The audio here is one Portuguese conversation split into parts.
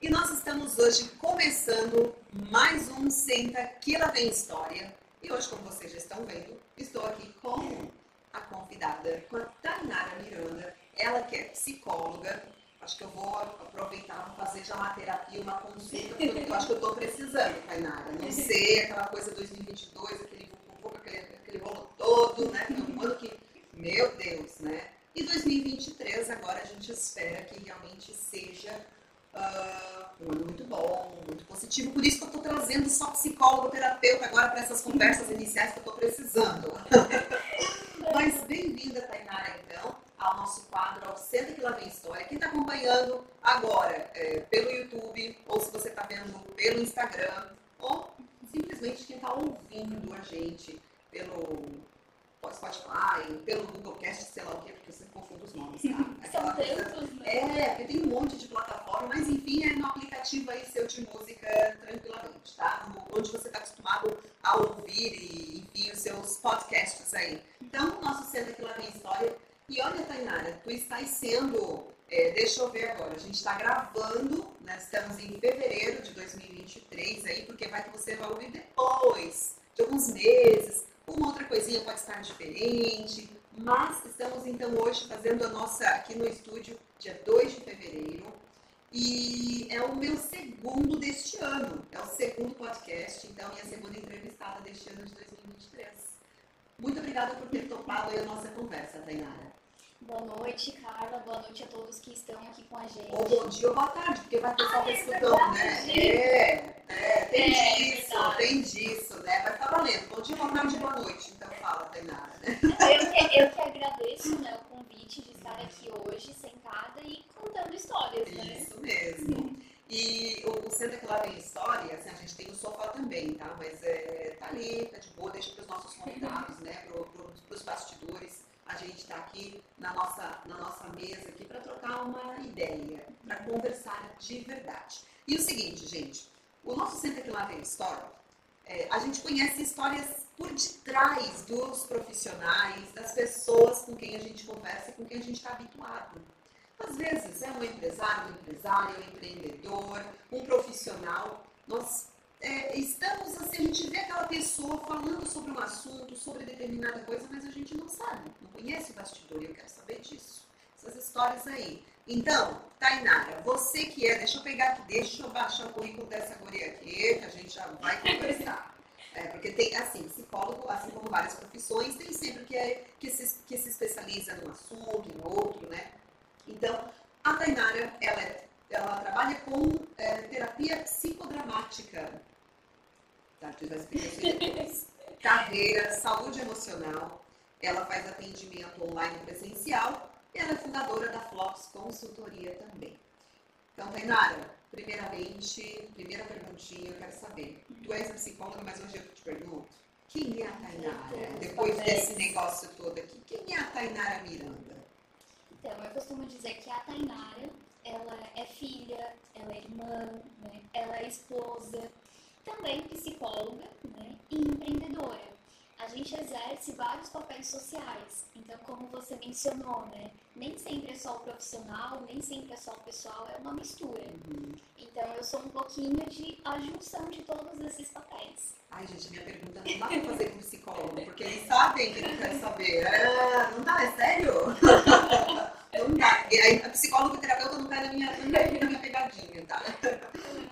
E nós estamos hoje começando mais um Senta que lá vem história. E hoje, como vocês já estão vendo, estou aqui com a convidada, com a Tainara Miranda, ela que é psicóloga. Acho que eu vou aproveitar para fazer já uma terapia, uma consulta, porque eu acho que eu estou precisando, Tainara. Não sei, aquela coisa 2022, aquele aquele, aquele rolo todo, né? Um ano que, meu Deus, né? E 2023, agora a gente espera que realmente seja uh, muito bom, muito positivo. Por isso que eu estou trazendo só psicólogo, terapeuta agora para essas conversas iniciais que eu estou precisando. Mas bem-vinda, Tainara, então, ao nosso quadro, ao Senta que Lá Vem História. Quem está acompanhando agora é, pelo YouTube, ou se você está vendo pelo Instagram, ou simplesmente quem está ouvindo a gente pelo Spotify, pelo Google Cast, sei lá o que, porque você confunde os nomes, tá? São tantos, né? É, porque tem um monte de plataforma, mas enfim, é no aplicativo aí seu de música tranquilamente, tá? Onde você está acostumado a ouvir e, enfim, os seus podcasts aí. Então, nosso Senta que lá vem história. E olha, Tainara, tu estás sendo é, deixa eu ver agora, a gente está gravando, né, estamos em fevereiro de 2023 aí, porque vai que você vai ouvir depois de alguns meses, uma outra coisinha pode estar diferente, mas estamos então hoje fazendo a nossa aqui no estúdio, dia 2 de fevereiro, e é o meu segundo deste ano, é o segundo podcast, então, e a segunda entrevistada deste ano de 2023. Muito obrigada por ter topado a nossa conversa, Tainara. Boa noite, Carla. Boa noite a todos que estão aqui com a gente. Ou bom dia ou boa tarde, porque vai pessoal ah, é escutando, né? É, é, tem é, disso, verdade. tem disso, né? Vai ficar valendo. Bom dia, boa tarde, boa noite. Então fala, Tainara. Né? Eu que, eu que agradeço né, o convite de estar aqui hoje, sentada e contando histórias, né? Isso mesmo. E o, o Senta que lá tem história, assim, a gente tem o sofá também, tá? Mas é, tá ali, tá de boa, deixa para os nossos convidados, né? Para os bastidores a gente está aqui na nossa, na nossa mesa aqui para trocar uma ideia, para conversar de verdade. E o seguinte, gente, o nosso Centro Aqui Lá Vem História, é, a gente conhece histórias por detrás dos profissionais, das pessoas com quem a gente conversa e com quem a gente está habituado. Às vezes é um empresário, um empresário, um empreendedor, um profissional. Nós é, estamos assim, a gente vê aquela pessoa falando sobre um assunto, sobre determinada coisa, mas a gente não sabe, não conhece o bastidor e eu quero saber disso. Essas histórias aí. Então, Tainara, você que é, deixa eu pegar aqui, deixa eu baixar o currículo dessa guria aqui, que a gente já vai conversar. É, porque tem, assim, psicólogo, assim como várias profissões, tem sempre que, é, que, se, que se especializa num assunto, em outro, né? Então, a Tainara, ela é ela trabalha com é, terapia psicodramática. Carreira, saúde emocional. Ela faz atendimento online presencial e ela é fundadora da Flops Consultoria também. Então, Tainara, primeiramente, primeira perguntinha, eu quero saber. Tu és psicóloga, mas hoje eu te pergunto. Quem é a Tainara? Depois desse negócio todo aqui, quem é a Tainara Miranda? Então, eu costumo dizer que a Tainara ela é filha, ela é irmã, né? ela é esposa, também psicóloga né? e empreendedora. A gente exerce vários papéis sociais. Então, como você mencionou, né? Nem sempre é só o profissional, nem sempre é só o pessoal, é uma mistura. Uhum. Então, eu sou um pouquinho de a junção de todos esses papéis. Ai, gente, minha pergunta não dá pra fazer com psicólogo, porque eles sabem que não querem saber. Ah, não dá, é sério? Não dá. E aí, a psicólogo e terapeuta não tá na minha, na minha pegadinha, tá?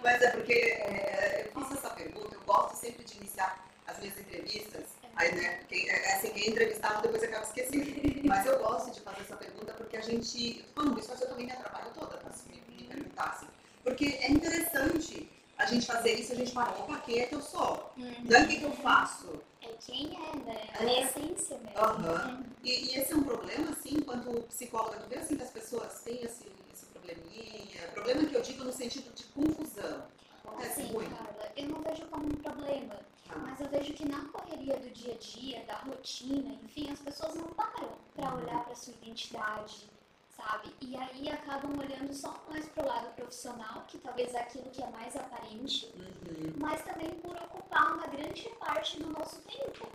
Mas é porque é, eu faço essa pergunta, eu gosto sempre de iniciar as minhas entrevistas. Aí, né, quem, é, é assim, quem é entrevistado depois acaba esquecendo. Mas eu gosto de fazer essa pergunta porque a gente. Falando isso, eu também me atrapalho toda, tá? Se me, me perguntassem. Porque é interessante a gente fazer isso, a gente fala, opa, quem é que eu sou? Uhum. Não é o que, que eu faço. É quem é, né? A é. essência mesmo. Uhum. Uhum. E, e, esse é um problema, assim, quando psicóloga, tu vê assim que as pessoas têm esse, esse probleminha. Problema que eu digo no sentido de confusão. Acontece assim, muito. Carla, eu não vejo como um problema. Ah. Mas eu vejo que na correria do dia a dia, da rotina, enfim, as pessoas não param para olhar para sua identidade, sabe? E aí acabam olhando só mais pro lado profissional, que talvez é aquilo que é mais aparente, uhum. mas também por ocupar uma grande parte do nosso tempo.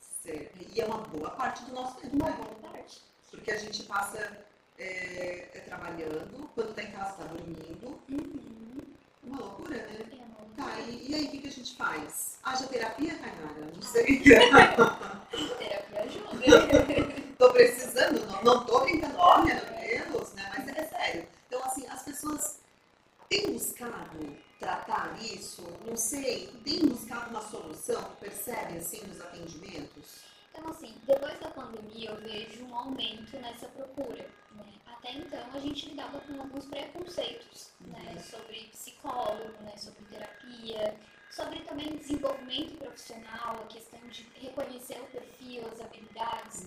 Certo. E é uma boa parte do nosso tempo. Uma né? boa parte. Porque a gente passa é, é trabalhando, quando está em casa está dormindo. Uhum. Uma loucura, né? É uma loucura. Tá, e, e aí o que, que a gente faz? Haja terapia, Tainara? Não sei. Terapia ajuda. tô precisando, não, não tô brincando, ó, meu Deus, né? Mas é sério. Então, assim, as pessoas têm buscado tratar isso, não sei, têm buscado uma solução, percebem, assim, nos atendimentos? Então, assim, depois da pandemia eu vejo um aumento nessa procura. Né? Até então a gente lidava com alguns preconceitos né? sobre psicólogo, né? sobre terapia, sobre também desenvolvimento profissional, a questão de reconhecer o perfil, as habilidades.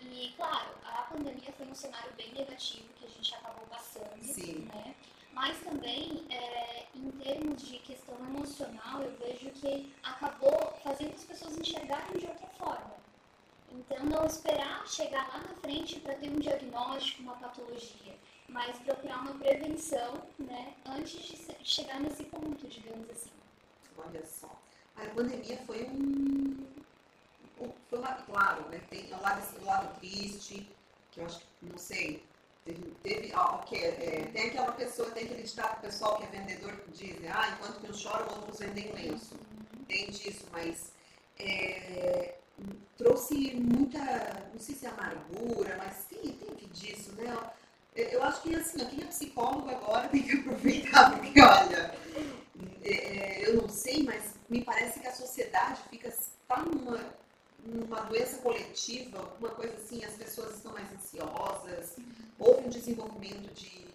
E, claro, a pandemia foi um cenário bem negativo que a gente acabou passando. Sim. Né? Mas também, é, em termos de questão emocional, eu vejo que acabou fazendo as pessoas enxergarem de outra forma. Então, não esperar chegar lá na frente para ter um diagnóstico, uma patologia, mas procurar uma prevenção né, antes de chegar nesse ponto, digamos assim. Olha só. A pandemia foi um. Foi uma, claro, né? Tem o lado, o lado triste, que eu acho que, não sei, teve. teve ah, ok, é, tem aquela pessoa, tem aquele ditado pessoal que é vendedor que diz, né? Ah, enquanto que uns choram, outros vendem lenço. Tem disso, mas. é, trouxe muita, não sei se é amargura, mas tem, tem que disso, né? Eu, acho que assim, quem é psicólogo agora tem que aproveitar, porque olha, é, eu não sei, mas me parece que a sociedade fica está numa, numa doença coletiva, alguma coisa assim, as pessoas estão mais ansiosas, houve um desenvolvimento de,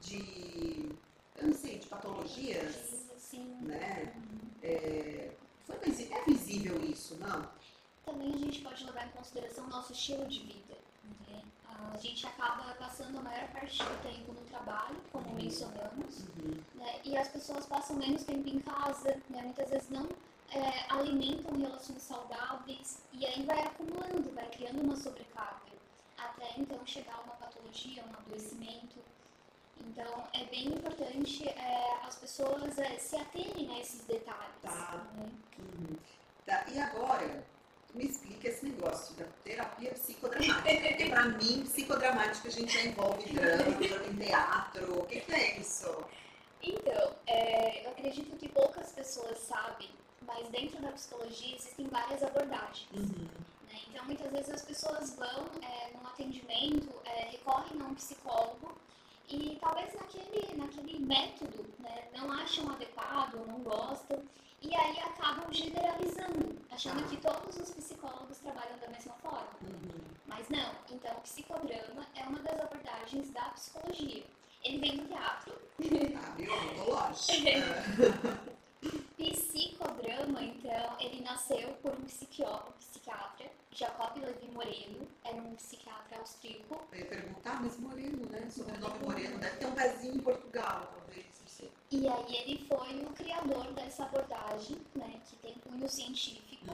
de eu não sei, de patologias, Sim. né? É, foi é visível isso, não? Também a gente pode levar em consideração o nosso estilo de vida. né? A gente acaba passando a maior parte do tempo no trabalho, como mencionamos, né? e as pessoas passam menos tempo em casa, né? muitas vezes não é, alimentam relações saudáveis, e aí vai acumulando, vai criando uma sobrecarga, até então chegar a uma patologia, um adoecimento. Então é bem importante é, as pessoas é, se aterem a esses detalhes. Tá. né? Uhum. Tá, e agora, me explica esse negócio da terapia psicodramática. Porque pra mim, psicodramática a gente já envolve drama, tem teatro. O que, que é isso? Então, é, eu acredito que poucas pessoas sabem, mas dentro da psicologia existem várias abordagens. né? Então, muitas vezes as pessoas vão é, num atendimento, é, recorrem a um psicólogo e talvez naquele, naquele método né, não acham adequado, não gostam, e aí acabam generalizando, achando Ah. que todos os psicólogos trabalham da mesma forma. Mas não, então o psicodrama é uma das abordagens da psicologia. Ele vem do teatro, Tá, viu? Psicodrama, então, ele nasceu por um psiquiatra, Jacob Levi Moreno, era um psiquiatra austríaco. Eu ia perguntar, mas Moreno, né? Sobrenome Moreno. Deve ter um pezinho em Portugal, talvez. Não sei. E aí ele foi o criador dessa abordagem, né, que tem cunho científico,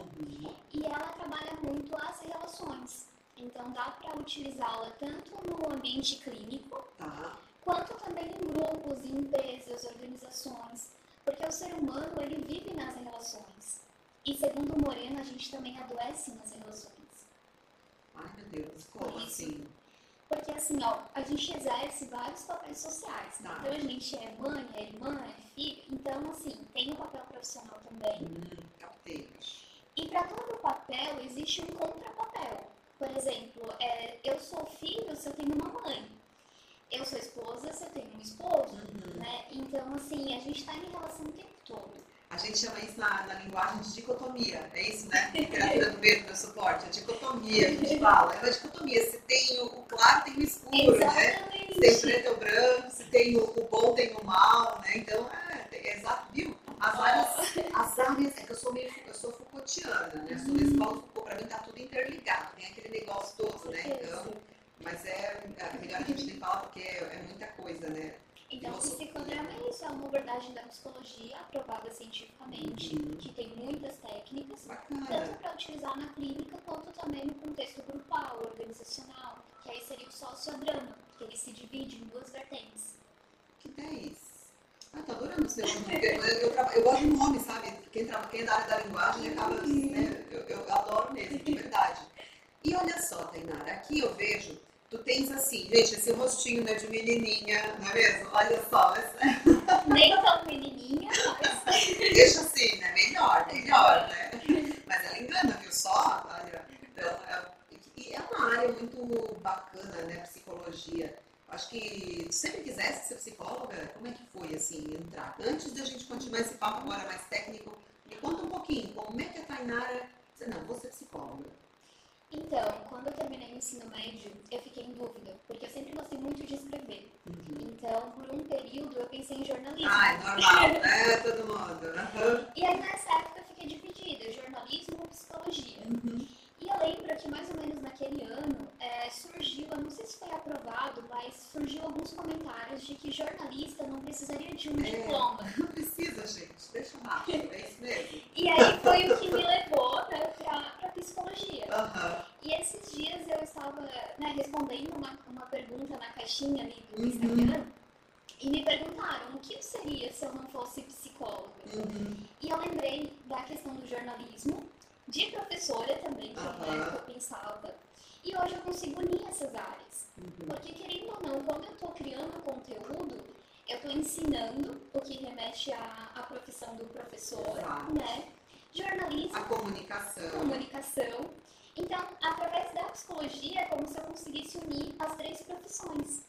e ela trabalha muito as relações. Então dá para utilizá-la tanto no ambiente clínico, Tá. quanto também em grupos, em empresas, organizações, porque o ser humano ele vive nas relações. E segundo o Moreno, a gente também adoece nas relações. Ai, meu Deus. Como assim? Porque assim, ó, a gente exerce vários papéis sociais. Tá. Então a gente é mãe, é irmã, é filho. Então, assim, tem o papel profissional também. Hum, captei. E para todo papel existe um contrapapel. Por exemplo, é, eu sou filho se eu tenho uma mãe. Eu sou esposa eu tenho um esposo. Uhum. Né? Então, assim, a gente está em relação o tempo todo. A gente chama isso na, na linguagem de dicotomia, é isso, né? Literatura do medo, do suporte, a dicotomia, a gente fala. É uma dicotomia, se tem o, claro, tem o escuro, né? Exatamente. Se tem o preto, é o branco, se tem o, o bom, tem o mal, né? Então, é, tem- é exato, viu? As áreas, as áreas, é que eu sou meio, eu sou Foucaultiana, né? Eu sou da escola Foucault, pra mim tá tudo interligado, tem aquele negócio todo, né? Então, mas é, é melhor a gente nem falar porque é, é muita coisa, né? Então, o psicodrama é isso, é uma abordagem da psicologia aprovada cientificamente, Uhum. que tem muitas técnicas, Bacana. tanto para utilizar na clínica quanto também no contexto grupal, organizacional, que aí seria o sociodrama, que ele se divide em duas vertentes. Que 10. Ah, tô adorando esse porque Eu, eu, eu gosto do nome, sabe? Quem, quem é da área da linguagem acaba. Né? Eu, eu adoro mesmo, de verdade. E olha só, Tainara, aqui eu vejo tu tens assim, gente, esse rostinho né, de menininha, não é mesmo? Olha só. Nem tão menininha, mas. Deixa assim, né? Melhor, melhor, né? Mas ela engana, viu só? Olha, então, é, e é uma área muito bacana, né? Psicologia. Acho que sempre quisesse ser psicóloga, como é que foi assim, entrar? Antes da gente continuar esse papo agora mais técnico, me conta um pouquinho, como é que a Tainara disse, não, vou ser psicóloga. Então, quando eu terminei o ensino médio, eu fiquei em dúvida, porque eu sempre gostei muito de escrever. Uhum. Então, por um período, eu pensei em jornalismo. Ah, é normal, né? Todo mundo. Uhum. E aí, nessa época, eu fiquei dividida, jornalismo ou psicologia. Uhum. E eu lembro que mais ou menos naquele ano é, surgiu, eu não sei se foi aprovado, mas surgiu alguns comentários de que jornalista não precisaria de um é, diploma. Não precisa, gente, deixa rápido, é isso mesmo. e aí foi o que me levou né, para psicologia. Uhum. E esses dias eu estava né, respondendo uma, uma pergunta na caixinha ali do uhum. Instagram. E me perguntaram o que eu seria se eu não fosse psicóloga. Uhum. E eu lembrei da questão do jornalismo, de professora também, que uhum. eu pensava. E hoje eu consigo unir essas áreas. Uhum. Porque, querendo ou não, quando eu estou criando conteúdo, eu estou ensinando o que remete à, à profissão do professor, Exato. né? Jornalismo. A comunicação. Comunicação. Então, através da psicologia, é como se eu conseguisse unir as três profissões.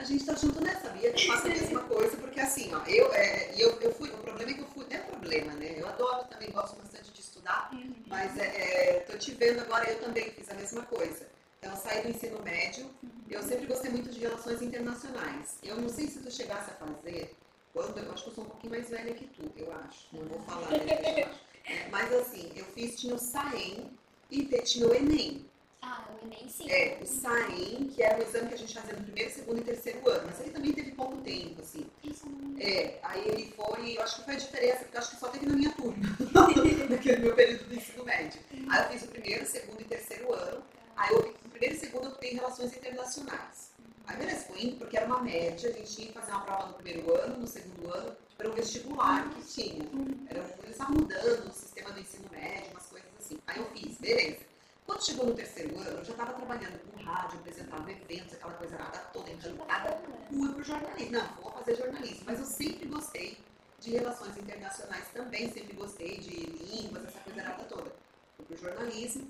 A gente está junto nessa, Bia, eu faço a mesma coisa, porque assim, ó, eu, é, eu, eu fui, o problema é que eu fui, não é problema, né? Eu adoro também, gosto bastante de estudar, uhum. mas é, é, tô te vendo agora, eu também fiz a mesma coisa. Então, eu saí do ensino médio, uhum. eu sempre gostei muito de relações internacionais. Eu não sei se tu chegasse a fazer, quando, eu acho que eu sou um pouquinho mais velha que tu, eu acho, não vou falar, né? É, mas assim, eu fiz, tinha o SAEM e tinha o ENEM. Ah, o Enem sim. É, o SAEM, que era o exame que a gente fazia no primeiro, segundo e terceiro ano, mas ele também teve pouco tempo, assim. Isso É, aí ele foi, eu acho que foi a diferença, porque eu acho que só teve na minha turma, naquele meu período do ensino médio. Aí eu fiz o primeiro, segundo e terceiro ano, aí eu, no primeiro e segundo eu tenho relações internacionais. Aí beleza, foi indo, porque era uma média, a gente tinha que fazer uma prova no primeiro ano, no segundo ano, para o vestibular que tinha. Era, eles estavam mudando o sistema do ensino médio, umas coisas assim. Aí eu fiz, beleza. Quando chegou no terceiro ano, eu já estava trabalhando com rádio, apresentava eventos, aquela coisa nada toda, encantada, fui para o jornalismo. Não, vou fazer jornalismo, mas eu sempre gostei de relações internacionais também, sempre gostei de línguas, essa coisa nada toda. Fui para o jornalismo,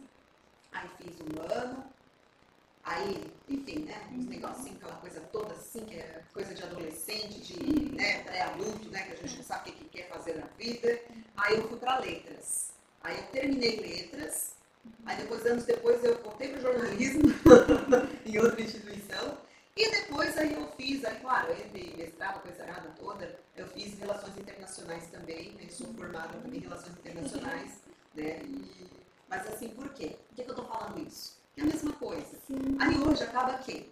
aí fiz um ano, aí, enfim, né, uns negocinhos, aquela coisa toda assim, que é coisa de adolescente, de né, pré-adulto, né, que a gente não sabe o que, que quer fazer na vida. Aí eu fui para letras. Aí eu terminei letras, Aí depois, anos depois, eu voltei para o jornalismo em outra instituição. E depois aí eu fiz, aí claro, entre mestrado, coisa errada toda, eu fiz relações internacionais também, né? sou formada também em relações internacionais, né? E, mas assim, por quê? Por que, que eu estou falando isso? É a mesma coisa. Sim. Aí hoje acaba que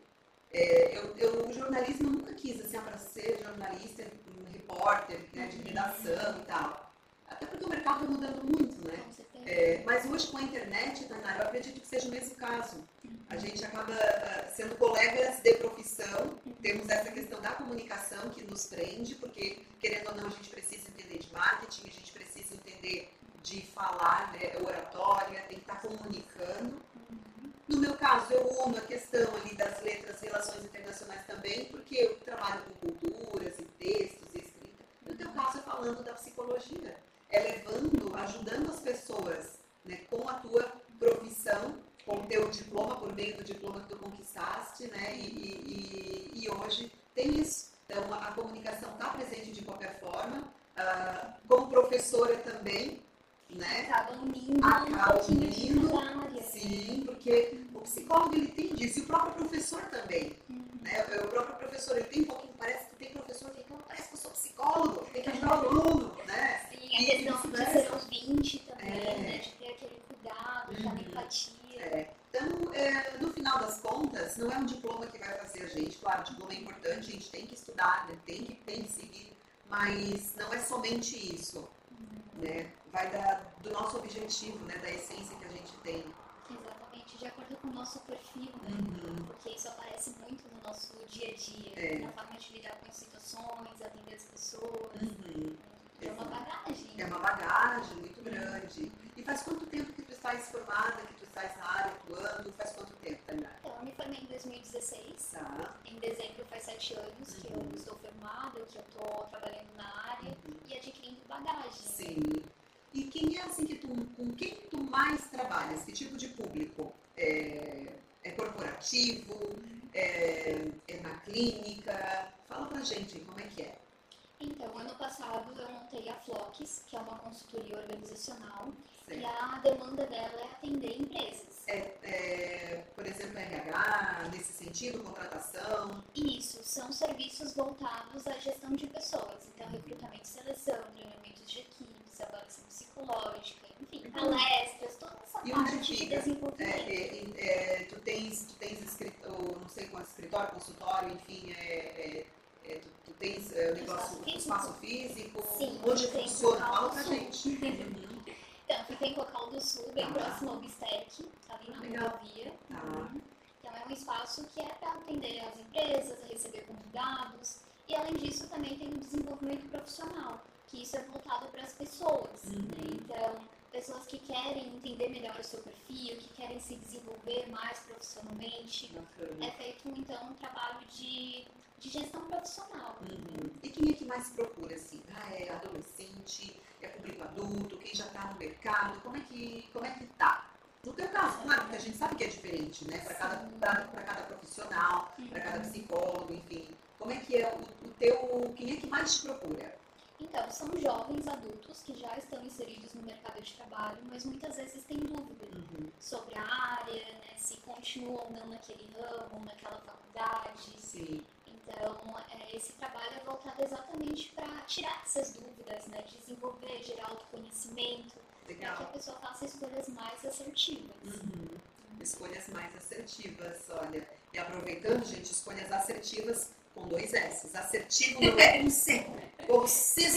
é, eu, eu, o jornalismo eu nunca quis assim, para ser jornalista, um repórter né, de redação e tal. Até porque o mercado está mudando muito, né? É, mas hoje com a internet, Tainara, eu acredito que seja o mesmo caso. A gente acaba uh, sendo colegas de profissão, temos essa questão da comunicação que nos prende, porque, querendo ou não, a gente precisa entender de marketing, a gente precisa entender de falar, né, oratória, tem que estar comunicando. No meu caso, eu uno a questão ali das letras, relações internacionais também, porque eu trabalho com culturas e textos e escrita. No teu caso, é falando da psicologia é levando, ajudando as pessoas né, com a tua profissão, com o teu diploma, por meio do diploma que tu conquistaste, né? E, e, e hoje tem isso. Então, a, a comunicação está presente de qualquer forma. Uh, como professora também, né? Acaba unindo Acaba unindo, sim, porque o psicólogo ele tem disso, e o próprio professor também. Uhum. Né? O próprio professor, ele tem um pouquinho, parece que tem professor que parece que eu sou psicólogo, tem que ajudar o aluno, né? a questão de ser ouvinte também, é. né? De ter aquele cuidado, aquela uhum. empatia. É. Então, é, no final das contas, não é um diploma que vai fazer a gente. Claro, o diploma é importante, a gente tem que estudar, né? tem, que, tem que seguir, mas não é somente isso. Né? Vai da, do nosso objetivo, né? da essência que a gente tem. Exatamente, de acordo com o nosso perfil, né? Uhum. Porque isso aparece muito no nosso dia a dia, é. na forma de lidar com as situações, atender as pessoas. Uhum. É uma bagagem. É uma bagagem muito grande. E faz quanto tempo que tu estás formada, que tu estás na área atuando? Faz quanto tempo, Tainá? Então, eu me formei em 2016. Tá. Em dezembro faz sete anos que eu Uhum. estou formada, que eu estou trabalhando na área Uhum. e adquirindo bagagem. Sim. E quem é assim que tu, com quem tu mais trabalhas? Que tipo de público? É, é corporativo? É, é na clínica? Fala pra gente como é que é. Então, ano passado eu montei a Flox, que é uma consultoria organizacional, e Certo. a demanda dela é atender empresas. É, por exemplo, RH, nesse sentido, contratação. Isso, são serviços voltados à gestão de pessoas. Então, recrutamento e seleção, treinamentos de equipes, avaliação psicológica, enfim, Uhum. palestras, toda essa E parte de fica? É, desenvolvimento. é, é, tu tens, tu tens escritório, não sei quanto, escritório, consultório, enfim, é, é, tu, tu tens é, negócio, Espaço físico? espaço físico, Sim, onde tem funciona? Fala pra gente. Então, fica em Cocal do Sul, bem Tá. próximo ao Bistec, ali na Legal. rodovia. Uhum. Então, é um espaço que é para atender as empresas, receber convidados. E, além disso, também tem o desenvolvimento profissional, que isso é voltado para as pessoas. Uhum. né? Então, pessoas que querem entender melhor o seu perfil, que querem se desenvolver mais profissionalmente. Bacana. É feito, então, um trabalho de, de gestão profissional. Uhum. E quem é que mais procura, assim? Ah, é adolescente, é público adulto, quem já está no mercado, como é que, como é que tá? No teu caso, claro, porque a gente sabe que é diferente, né? Para cada, Sim. pra, pra cada profissional, para cada Uhum. psicólogo, enfim. Como é que é o, o teu. Quem é que mais te procura? Então, são jovens adultos que já estão inseridos no mercado de trabalho, mas muitas vezes têm dúvida Uhum. sobre a área, né, se continuam ou não naquele ramo, naquela faculdade. Sim. Então, é, esse trabalho é voltado exatamente para tirar essas dúvidas, né, desenvolver, gerar autoconhecimento, para que a pessoa faça escolhas mais assertivas. Uhum. Escolhas mais assertivas, olha. E aproveitando, gente, escolhas assertivas com dois S. Assertivo não é com C.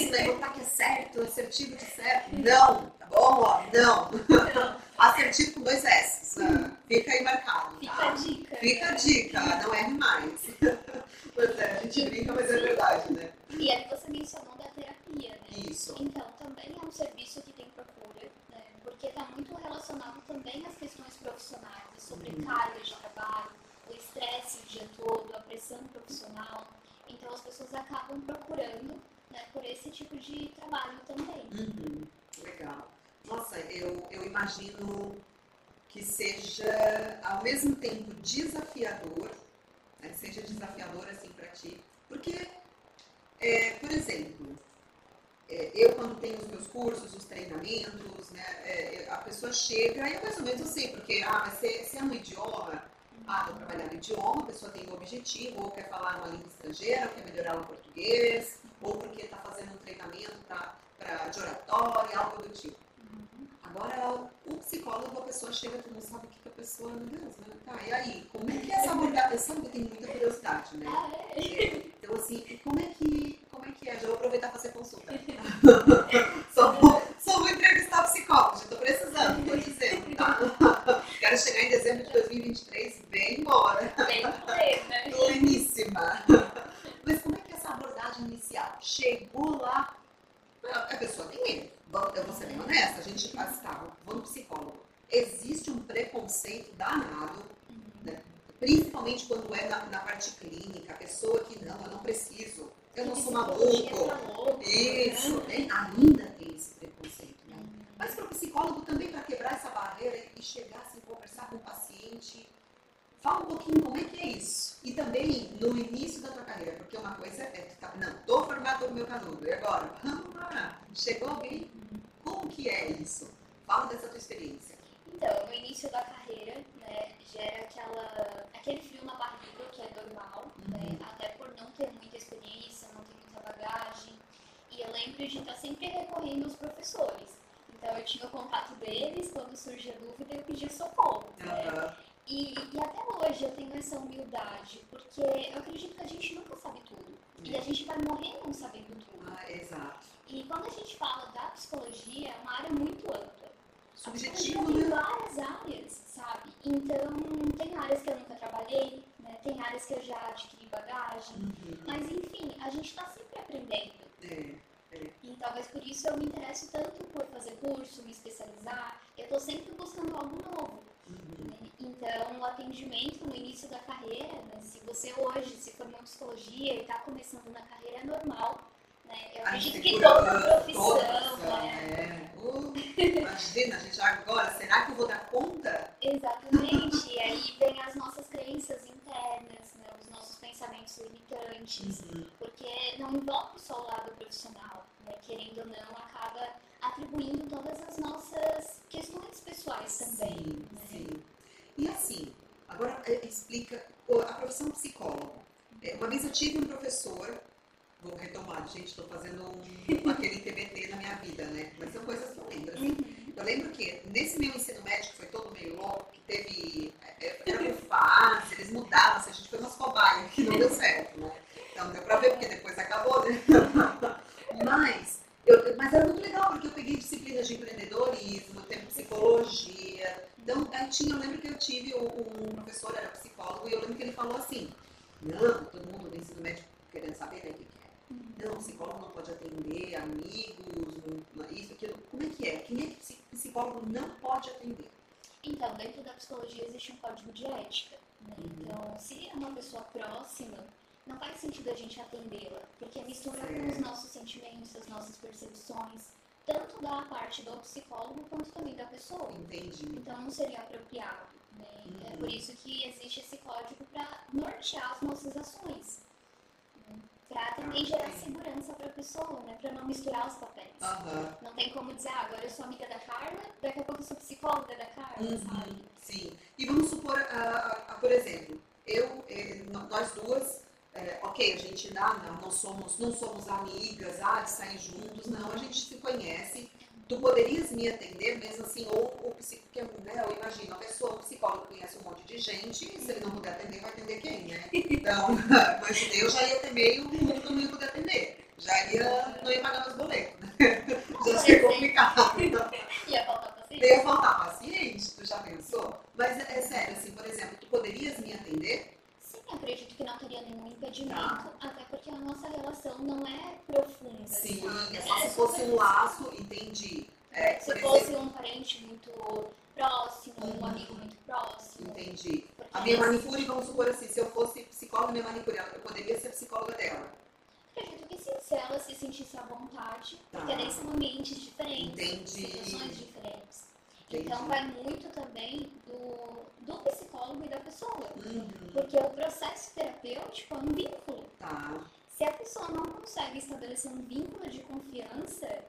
Vai botar que é certo, assertivo de certo. Não, tá bom? Ó, não. Assertivo com dois S. Fica aí marcado, Fica a tá? dica. Fica a dica, não erre mais. Pois é, a gente brinca, mas é verdade, né? E aí você mencionou da terapia, né? Isso. Então, também é um serviço que tem procura, né? porque está muito relacionado também às questões profissionais, a sobrecarga de trabalho, o estresse o dia todo, a pressão profissional. Então, as pessoas acabam procurando né, por esse tipo de trabalho também. Uhum, legal. Nossa, eu, eu imagino que seja ao mesmo tempo desafiador, né, seja desafiador assim para ti, porque, é, por exemplo, é, eu quando tenho os meus cursos, os treinamentos, né, é, a pessoa chega e eu mais ou menos sei, porque ah, se, se é um idioma, ah, vou trabalhar no idioma, a pessoa tem um objetivo, ou quer falar uma língua estrangeira, ou quer melhorar o português, ou porque está fazendo um treinamento pra, pra, de oratória, algo do tipo. Agora, o psicólogo, a pessoa chega, tu não sabe o que, que a pessoa, meu Deus, né? Tá, e aí, como é que é essa abordagem? Sabe que eu tenho muita curiosidade, né? Ah, é? É, Então, assim, como é que, como é que é? Já vou aproveitar para fazer consulta. só, vou, só vou entrevistar psicólogo, já tô precisando, tô dizendo, tá? Quero chegar em dezembro de 2023 bem embora, Bem pleno, né? pleníssima. Mas como é que é essa abordagem inicial? Chegou lá, a pessoa tem medo. Eu vou ser bem honesta, a gente faz, tá, vou no psicólogo. Existe um preconceito danado principalmente quando é na, na parte clínica, a pessoa que não, eu não preciso, eu não sou maluco. louco, Isso, né? tem- ainda tem esse preconceito, né? Mas para o psicólogo também, para quebrar essa barreira e chegar assim, conversar com o paciente, fala um pouquinho como é que é isso. E também no início da tua carreira, porque uma coisa é, tu tá, não, tô formado no meu canudo, e agora? Vamos lá, chegou alguém? Como que é isso? Fala dessa tua experiência. Então, no início da carreira, né, gera aquela, aquele frio na barriga, que é normal, né, até por não ter muita experiência, não ter muita bagagem. E eu lembro de estar sempre recorrendo aos professores. Então, eu tinha o contato deles, quando surgia dúvida, eu pedia socorro. Né? E, e até hoje eu tenho essa humildade, porque eu acredito que a gente nunca sabe tudo. E a gente vai morrer não sabendo tudo. Ah, exato. E quando a gente fala da psicologia, é uma área muito ampla. Subjetivo, Tem né? várias áreas, sabe? Então, tem áreas que eu nunca trabalhei, né? tem áreas que eu já adquiri bagagem. Uhum. Mas, enfim, a gente está sempre aprendendo. É. É. E talvez por isso eu me interesso tanto por fazer curso, me especializar. Eu estou sempre buscando algo novo. Então, o atendimento no início da carreira, né, se você hoje se formou em psicologia e está começando na carreira, é normal. Né? Eu A acredito que toda profissão, toda, né? é. Uh, imagina, gente, agora, será que eu vou dar conta? Exatamente. e aí vem as nossas crenças internas, pensamentos limitantes. Uhum. Porque não envolve só o lado profissional, né? querendo ou não, acaba atribuindo todas as nossas questões pessoais também. Sim, né? sim. E assim, agora é, explica a profissão psicólogo. É, Uma vez eu tive um professor, vou retomar, gente, estou fazendo um, aquele TBT na minha vida, né? Mas são coisas que eu lembro. assim. Uhum. Eu lembro que nesse meu ensino médio, que foi todo meio louco, que teve. é, Era por fase, eles mudavam, assim, a gente foi umas cobaias, que não deu certo, né? Então deu pra ver, porque depois acabou, né? Mas, eu, mas era muito legal, porque eu peguei disciplinas de empreendedorismo, tempo psicologia. Então, aí tinha, eu lembro que eu tive um, professor, era psicólogo, e eu lembro que ele falou assim: não, todo mundo no ensino médio querendo saber né, é. Não, psicólogo não pode atender amigos, isso, aquilo. Como é que é? Quem é que psi- psicólogo não pode atender? Então, dentro da psicologia existe um código de ética. né? Uhum. Então, se é uma pessoa próxima, não faz sentido a gente atendê-la, porque mistura com Certo. os nossos sentimentos, as nossas percepções, tanto da parte do psicólogo quanto também da pessoa. Entendi. Então não seria apropriado. Né? É Uhum. por isso que existe esse código para nortear as nossas ações. Para também gerar segurança para a pessoa, né? para não misturar os papéis. Aham. Não tem como dizer, ah, agora eu sou amiga da Carla, daqui a pouco eu sou psicóloga da Carla, sabe? Uhum, sim. E vamos supor, ah, ah, por exemplo, eu, eh, nós duas, eh, ok, a gente ah, não, não somos, não somos amigas, ah, de sair juntos, não, a gente se conhece. Tu poderias me atender mesmo assim, ou o psicólogo, né, eu imagino, a pessoa, o psicólogo conhece um monte de gente, e se ele não puder atender, vai atender quem, né? Então, imaginei, eu já ia ter meio mundo que não ia poder atender. Já ia, não ia pagar meus boletos, né? Já seria complicado. Ia faltar paciente. Ia faltar paciente, tu já pensou? Mas é, é sério, assim, por exemplo, tu poderias me atender? Sim, acredito que não teria nenhum impedimento, Tá. até porque a nossa relação não é profunda. Sim, sabe? é só se É fosse um laço, entendi. É, Se fosse exemplo, um parente muito próximo, um Uhum. amigo muito próximo. entendi. A minha manicure, vamos supor assim, se eu fosse psicóloga, minha manicure, eu poderia ser psicóloga dela. Acredito que sim, se ela se sentisse à vontade, Tá. porque daí são ambientes diferentes, Entendi. situações diferentes. Então vai muito também do, do psicólogo e da pessoa. Uhum, Porque o processo terapêutico é um vínculo. tá. Se a pessoa não consegue estabelecer um vínculo de confiança,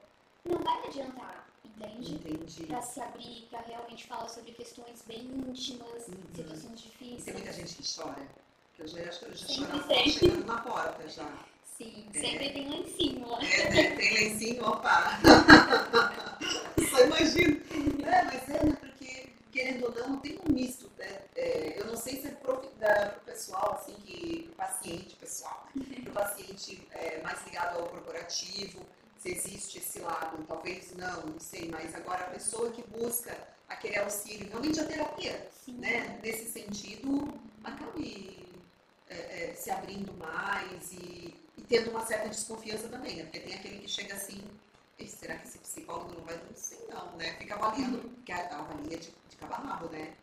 não vai adiantar, entende? Entendi. Para se abrir, para realmente falar sobre questões bem íntimas, Uhum. situações E difíceis. tem muita gente que chora. Que eu já acho que eu já chorava chegando na porta já. Sim, É. sempre tem lencinho lá. É? Tem lencinho, opa! Só imagino. É, mas é, né? Porque, querendo ou não, tem um misto, né? É, eu não sei se é pro, da, pro pessoal, assim, que. pro paciente, pessoal, né? Pro paciente é, mais ligado ao corporativo, se existe esse lado, talvez não, não sei, mas agora a pessoa que busca aquele auxílio, realmente a terapia, Sim. né? Nesse sentido, acabe é, é, se abrindo mais e, e tendo uma certa desconfiança também, né? Porque tem aquele que chega assim, "Ih, será que esse psicólogo não vai? Não sei não, né? Fica avaliando, porque a avalia de, de rabo, né?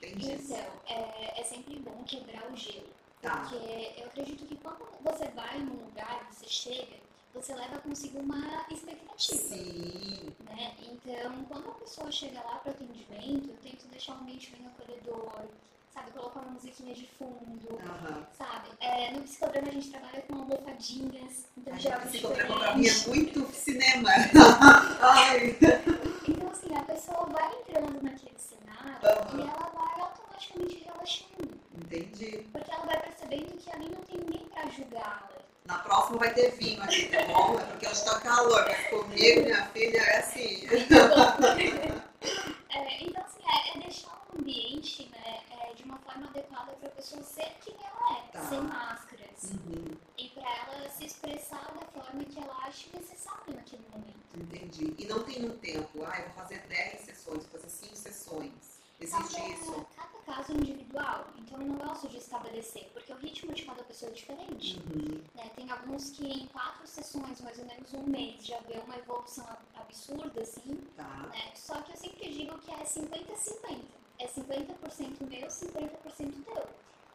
Tem. Então, é, é sempre bom quebrar o gelo. Tá. Porque eu acredito que quando você vai num lugar, você chega, você leva consigo uma expectativa. Sim. né? Então, quando a pessoa chega lá para atendimento, eu tento deixar o ambiente bem acolhedor, sabe? Colocar uma musiquinha de fundo, Aham. sabe? É, no psicodrama a gente trabalha com almofadinhas, então mim é muito cinema. Ai. Então, assim, a pessoa vai entrando naquele cenário Aham. e ela vai automaticamente relaxando. Entendi. Porque ela vai percebendo que ali não tem ninguém pra julgá-la. Na próxima vai ter vinho aqui, tá bom? É porque hoje tá calor, mas comigo, minha filha, é assim. É, então, assim, é, é deixar o ambiente né, é, de uma forma adequada para a pessoa ser quem ela é, Tá. sem máscaras. Uhum. E para ela se expressar da forma que ela acha necessário naquele momento. Entendi. E não tem um tempo. Ah, eu vou fazer 10 sessões, vou fazer 5 sessões. Existe Cada- isso? Cada caso é individual, então eu não gosto de estabelecer, porque o ritmo de cada pessoa é diferente. Uhum. né? Tem tem que em quatro sessões, mais ou menos um mês, já vê uma evolução absurda, assim. Tá. Né? Só que eu sempre digo que é 50-50. É 50% meu, 50% teu.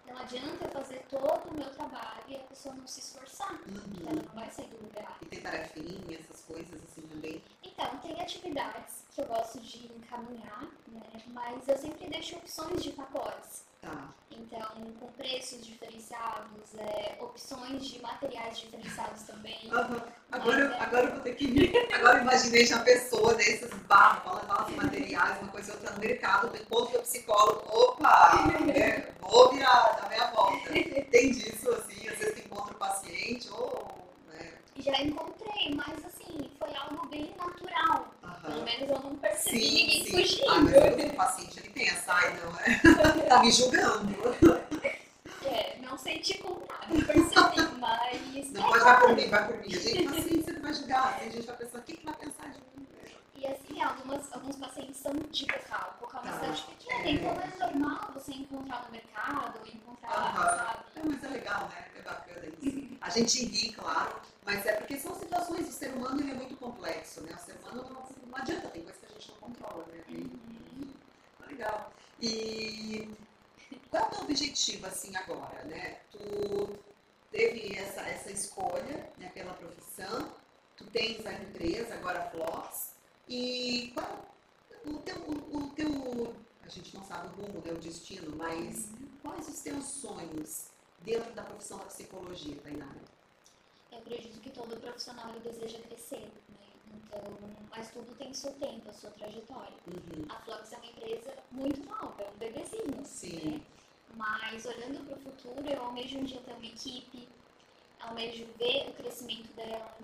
Não adianta eu fazer todo o meu trabalho e a pessoa não se esforçar. Uhum. Ela não vai sair do lugar. E tem tarefinha, essas coisas assim também? Então, tem atividades que eu gosto de encaminhar, né? Mas eu sempre deixo opções de pacotes. Tá. Então, com preços diferenciados, é, opções de materiais diferenciados também. Uhum. Agora, eu, agora eu vou ter que ir. Agora imaginei já a pessoa desses barros, para levar os materiais, uma coisa outra no mercado, do encontro do psicólogo. Opa! né? Vou virar, dar meia volta. Tem disso, assim, às vezes encontra o paciente, ou. Né? Já encontrei, mas assim, foi algo bem natural. Uhum. Pelo menos eu não percebi Sim, ninguém sim. fugindo. Ah, mas o paciente ele essa, ai não, é. tá me julgando. É, não senti nada, percebi, mas. Não é pode, vai claro. por mim, vai por mim. A gente, paciente, você não vai julgar. Tem gente vai pensar, o que, que vai pensar de mim? E assim, algumas, alguns pacientes são de bocal. Bocal é uma Tá. cidade pequena, É. então é normal você encontrar no mercado, encontrar, Aham. sabe? É, mas é legal, né? É bacana isso. A gente ri, claro, mas é porque são situações, o ser humano ele é muito complexo, né? O ser humano não, não adianta, tem coisa que a gente não controla, né? Uhum. Legal. E qual é o teu objetivo, assim, agora, né? Tu teve essa, essa escolha né, pela profissão, tu tens a empresa, agora a e qual o teu, o, o teu, a gente não sabe o rumo, né, o destino, mas quais os teus sonhos dentro da profissão da psicologia, Tainara? Eu acredito que todo profissional ele deseja crescer, né? Então, mas tudo tem seu tempo, a sua trajetória. Uhum. A Flux é uma empresa muito nova, é um bebezinho. Sim. Né? Mas olhando para o futuro, eu almejo um dia ter uma equipe, almejo ver o crescimento dela.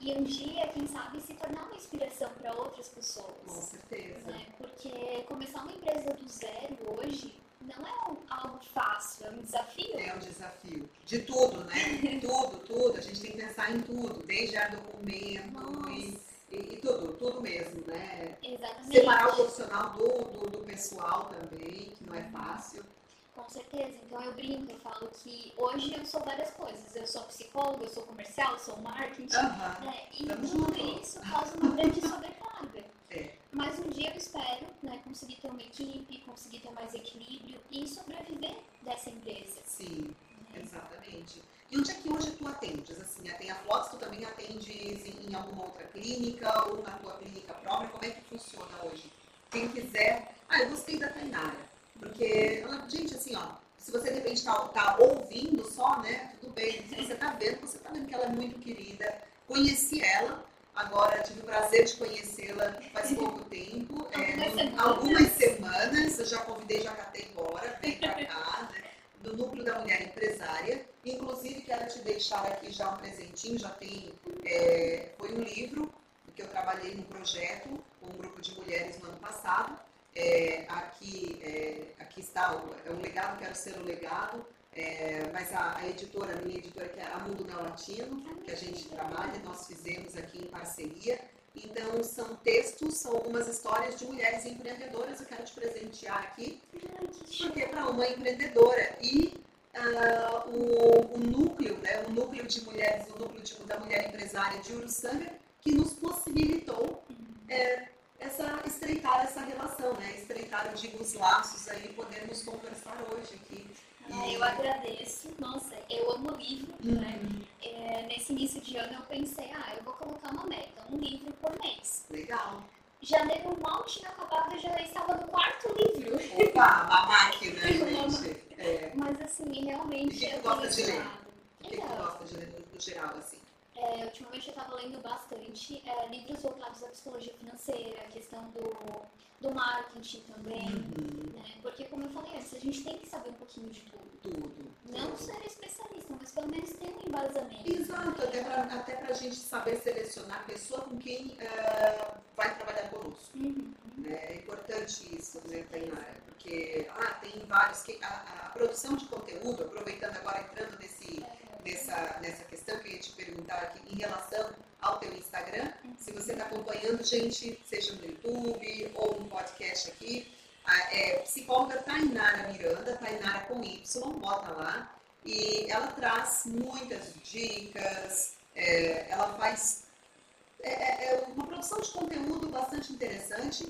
E um dia, quem sabe, se tornar uma inspiração para outras Com pessoas. certeza. Né? Porque começar uma empresa do zero hoje não é um- algo fácil, é um desafio. É um desafio. De tudo, né? tudo, tudo. A gente tem que pensar em tudo, desde a documento e, e, e tudo, tudo mesmo, né? exatamente. Separar o profissional do, do, do pessoal também, que não é fácil. Com certeza. Então eu brinco, eu falo que hoje eu sou várias coisas. Eu sou psicóloga, eu sou comercial, eu sou marketing. Aham. né? E Tamo tudo junto. isso causa uma grande sobrecarga. É. Mas um dia eu espero né, conseguir ter uma equipe, conseguir ter mais equilíbrio e sobreviver dessa empresa. Sim, né? exatamente. E onde é que hoje tu atendes? Assim, tem a Flox, tu também atendes em, em alguma outra clínica ou na tua clínica própria? Como é que funciona hoje? Quem quiser. Ah, eu gostei da Tainara. Porque, gente, assim, ó, se você de repente tá, tá ouvindo só, né? Tudo bem. Se você tá vendo, você tá vendo que ela é muito querida. Conheci ela. Agora tive o prazer de conhecê-la faz pouco tempo. é, Algumas no- semanas. algumas semanas. Eu já convidei, já catei embora, vem pra cá, né? do Núcleo da Mulher Empresária. Inclusive, quero te deixar aqui já um presentinho, já tem, é, foi um livro que eu trabalhei num projeto com um grupo de mulheres no ano passado. É, aqui, é, aqui está o, é um legado, quero ser o legado, é, mas a, a editora, a minha editora, que é a Mundo Neolatino, que a gente trabalha, nós fizemos aqui em parceria. Então, são textos, são algumas histórias de mulheres empreendedoras. Eu quero te presentear aqui porque é para uma empreendedora e ah, o, o núcleo, né, o núcleo de mulheres, o núcleo de- da mulher empresária de Uruçanga, que nos possibilitou é, essa, estreitar essa relação, né, estreitar, eu digo, os laços aí, podermos conversar hoje aqui. Ah, eu agradeço. Nossa, eu amo livro, né? Uhum. É, nesse início de ano eu pensei, ah, eu vou colocar uma meta, um livro por mês. Legal. Janeiro mal tinha acabado, eu já estava no quarto livro. Opa, uma máquina, gente. É, Mas assim, realmente E que eu tu gosta de ler? estudado. o que, que tu Então, gosta de ler no geral, assim? É, ultimamente eu estava lendo bastante é, livros voltados à psicologia financeira, a questão do, do marketing também, Uhum. né? Porque como eu falei antes, a gente tem que saber um pouquinho de tudo. Tudo. Não tudo. ser especialista, mas pelo menos ter um embasamento. Exato, até para a gente saber selecionar a pessoa com quem ah, vai trabalhar conosco. Uhum. né? É importante isso, né, Tainara? Porque ah, tem vários. Que, a, a produção de conteúdo, aproveitando agora, entrando nesse, nessa, nessa questão que eu ia te perguntar aqui em relação ao teu Instagram, se você está acompanhando, gente, seja no YouTube ou no podcast aqui, a, é, psicóloga Tainara Miranda, Tainara com Y, bota lá. E ela traz muitas dicas, é, ela faz é, é, é uma produção de conteúdo bastante interessante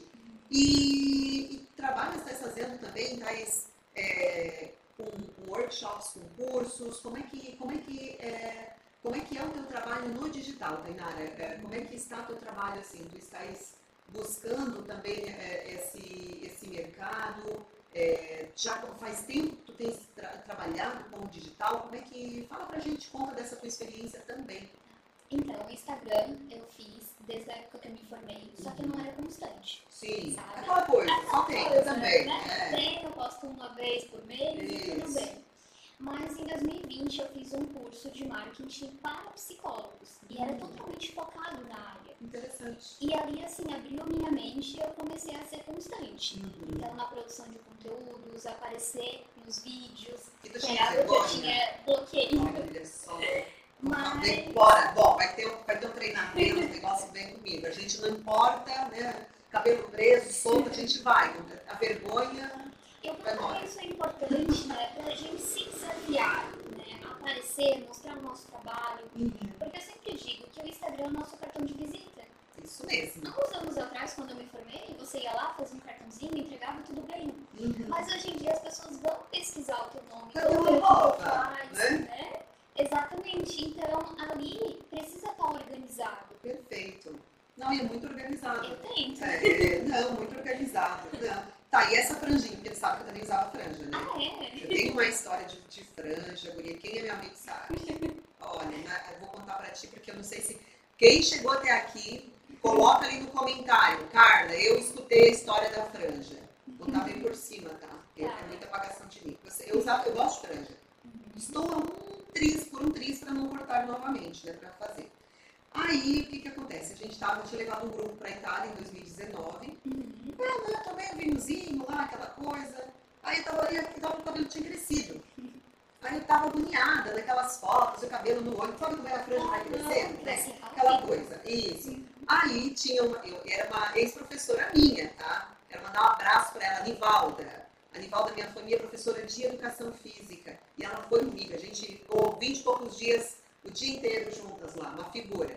e, e trabalha, está fazendo também, tais é, com, workshops, com cursos, como é que, como é que é, como é que é o teu trabalho no digital, Tainara? É, como é que está o teu trabalho assim? Tu estás buscando também é, esse, esse mercado? É, já faz tempo que tu tens tra trabalhado com o digital? Como é que... Fala pra gente, conta dessa tua experiência também. Então, o Instagram eu fiz desde a época que eu me formei, só que não era constante. Sim, sabe? aquela coisa, só tem, eu também. Né? É. Tem, eu posto uma vez por mês e tudo bem. Mas em 2020 eu fiz um curso de marketing para psicólogos e era totalmente focado na área. Interessante. E ali, assim, abriu minha mente e eu comecei a ser constante. Uhum. Então, na produção de conteúdos, aparecer nos vídeos, que, que era algo que eu tinha bloqueio. Olha só. Mas... Bora, bom, vai ter, vai ter um treinamento, um negócio bem comigo. A gente não importa, né? Cabelo preso, solto, a gente vai. A vergonha. Eu creo que isso é importante, né? Para a gente se desafiar, né? Aparecer, mostrar o nosso trabalho. Uhum. Porque eu sempre digo que o Instagram é o nosso cartão de visita. Isso mesmo. Há uns anos atrás, quando eu me formei, você ia lá, fazia um cartãozinho, entregava tudo bem. Uhum. Mas hoje em dia as pessoas vão pesquisar o teu nome, que tu faz, né? né? Exatamente. Então, ali precisa estar organizado. Perfeito. Não, e é muito organizado. Eu tento. É, não, muito organizado. Não. Tá, e essa franjinha, porque ele sabe que eu também usava franja, né? Ah, é? Eu tenho uma história de, de franja, guria. Quem é meu amigo sabe. Olha, né, eu vou contar pra ti, porque eu não sei se... Quem chegou até aqui, coloca ali no comentário. Carla, eu escutei a história da franja. Vou botar bem por cima, tá? Porque tá. é muita apagação de mim. Eu, usava, eu gosto de franja. Estou a triz por um triz para não cortar novamente, né? Para fazer. Aí, o que que acontece? A gente tava, tinha levado um grupo para Itália em 2019. Uhum. Ah, eu tomei um vinhozinho lá, aquela coisa. Aí eu tava ali, tava, o cabelo tinha crescido. Aí eu tava agoniada naquelas fotos, o cabelo no olho. Sabe como é a franja vai crescendo? Né? Aquela coisa. Isso. Aí tinha uma, eu, era uma ex-professora minha, tá? Quero mandar um abraço para ela, Nivalda. A Nivalda, minha família, é professora de educação física. E ela foi comigo. A gente ficou 20 e poucos dias, o dia inteiro juntas lá, uma figura.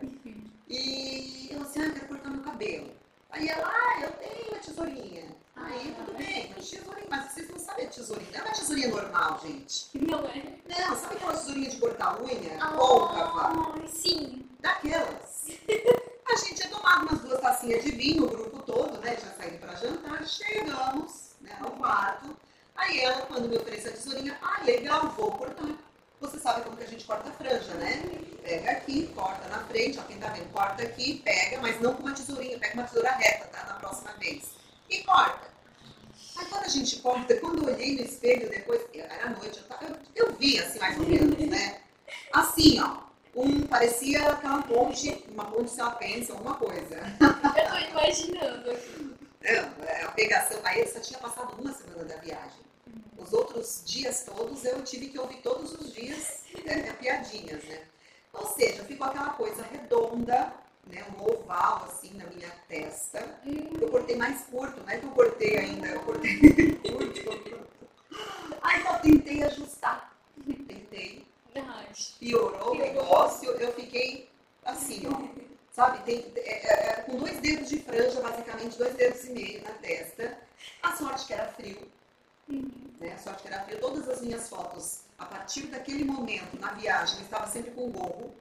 E eu assim, ah, quero cortar meu cabelo. Aí ela, ah, eu tenho uma tesourinha. Aí, tudo bem, uma tesourinha. Mas vocês não sabem a tesourinha. Não é uma tesourinha normal, gente. Não é? Não, sabe aquela tesourinha de cortar unha? Ah, côncava? Sim. Daquelas. A gente tinha tomado umas duas tacinhas de vinho, o grupo todo, né? Já saindo para jantar. Chegamos né, ao quarto. Aí ela, quando me ofereceu a tesourinha, ah, legal, vou cortar. Você sabe como que a gente corta a franja, né? Pega aqui, corta na frente, ó, quem tá vendo, corta aqui, pega, mas não com uma tesourinha, pega uma tesoura reta, tá? Na próxima vez. E corta. Aí quando a gente corta, quando eu olhei no espelho depois, era noite, eu, eu, eu vi assim mais ou menos, né? Assim, ó. Um, parecia aquela ponte, uma ponte se ela pensa, alguma coisa. Eu tô imaginando aqui. É, a pegação, aí eu só tinha passado uma semana da viagem. Os outros dias todos eu tive que ouvir todos os dias né, piadinhas, né? Ou seja, ficou aquela coisa redonda, né, um oval assim na minha testa. Eu cortei mais curto, não é que eu cortei ainda, eu cortei curto. Aí eu tentei ajustar. Tentei. Piorou o negócio, eu fiquei assim, ó sabe? Tem, é, é, é, com dois dedos de franja, basicamente, dois dedos e meio na testa. A sorte que era frio. Uhum. Né? A sorte que era frio. Todas as minhas fotos, a partir daquele momento, na viagem, eu estava sempre com gorro.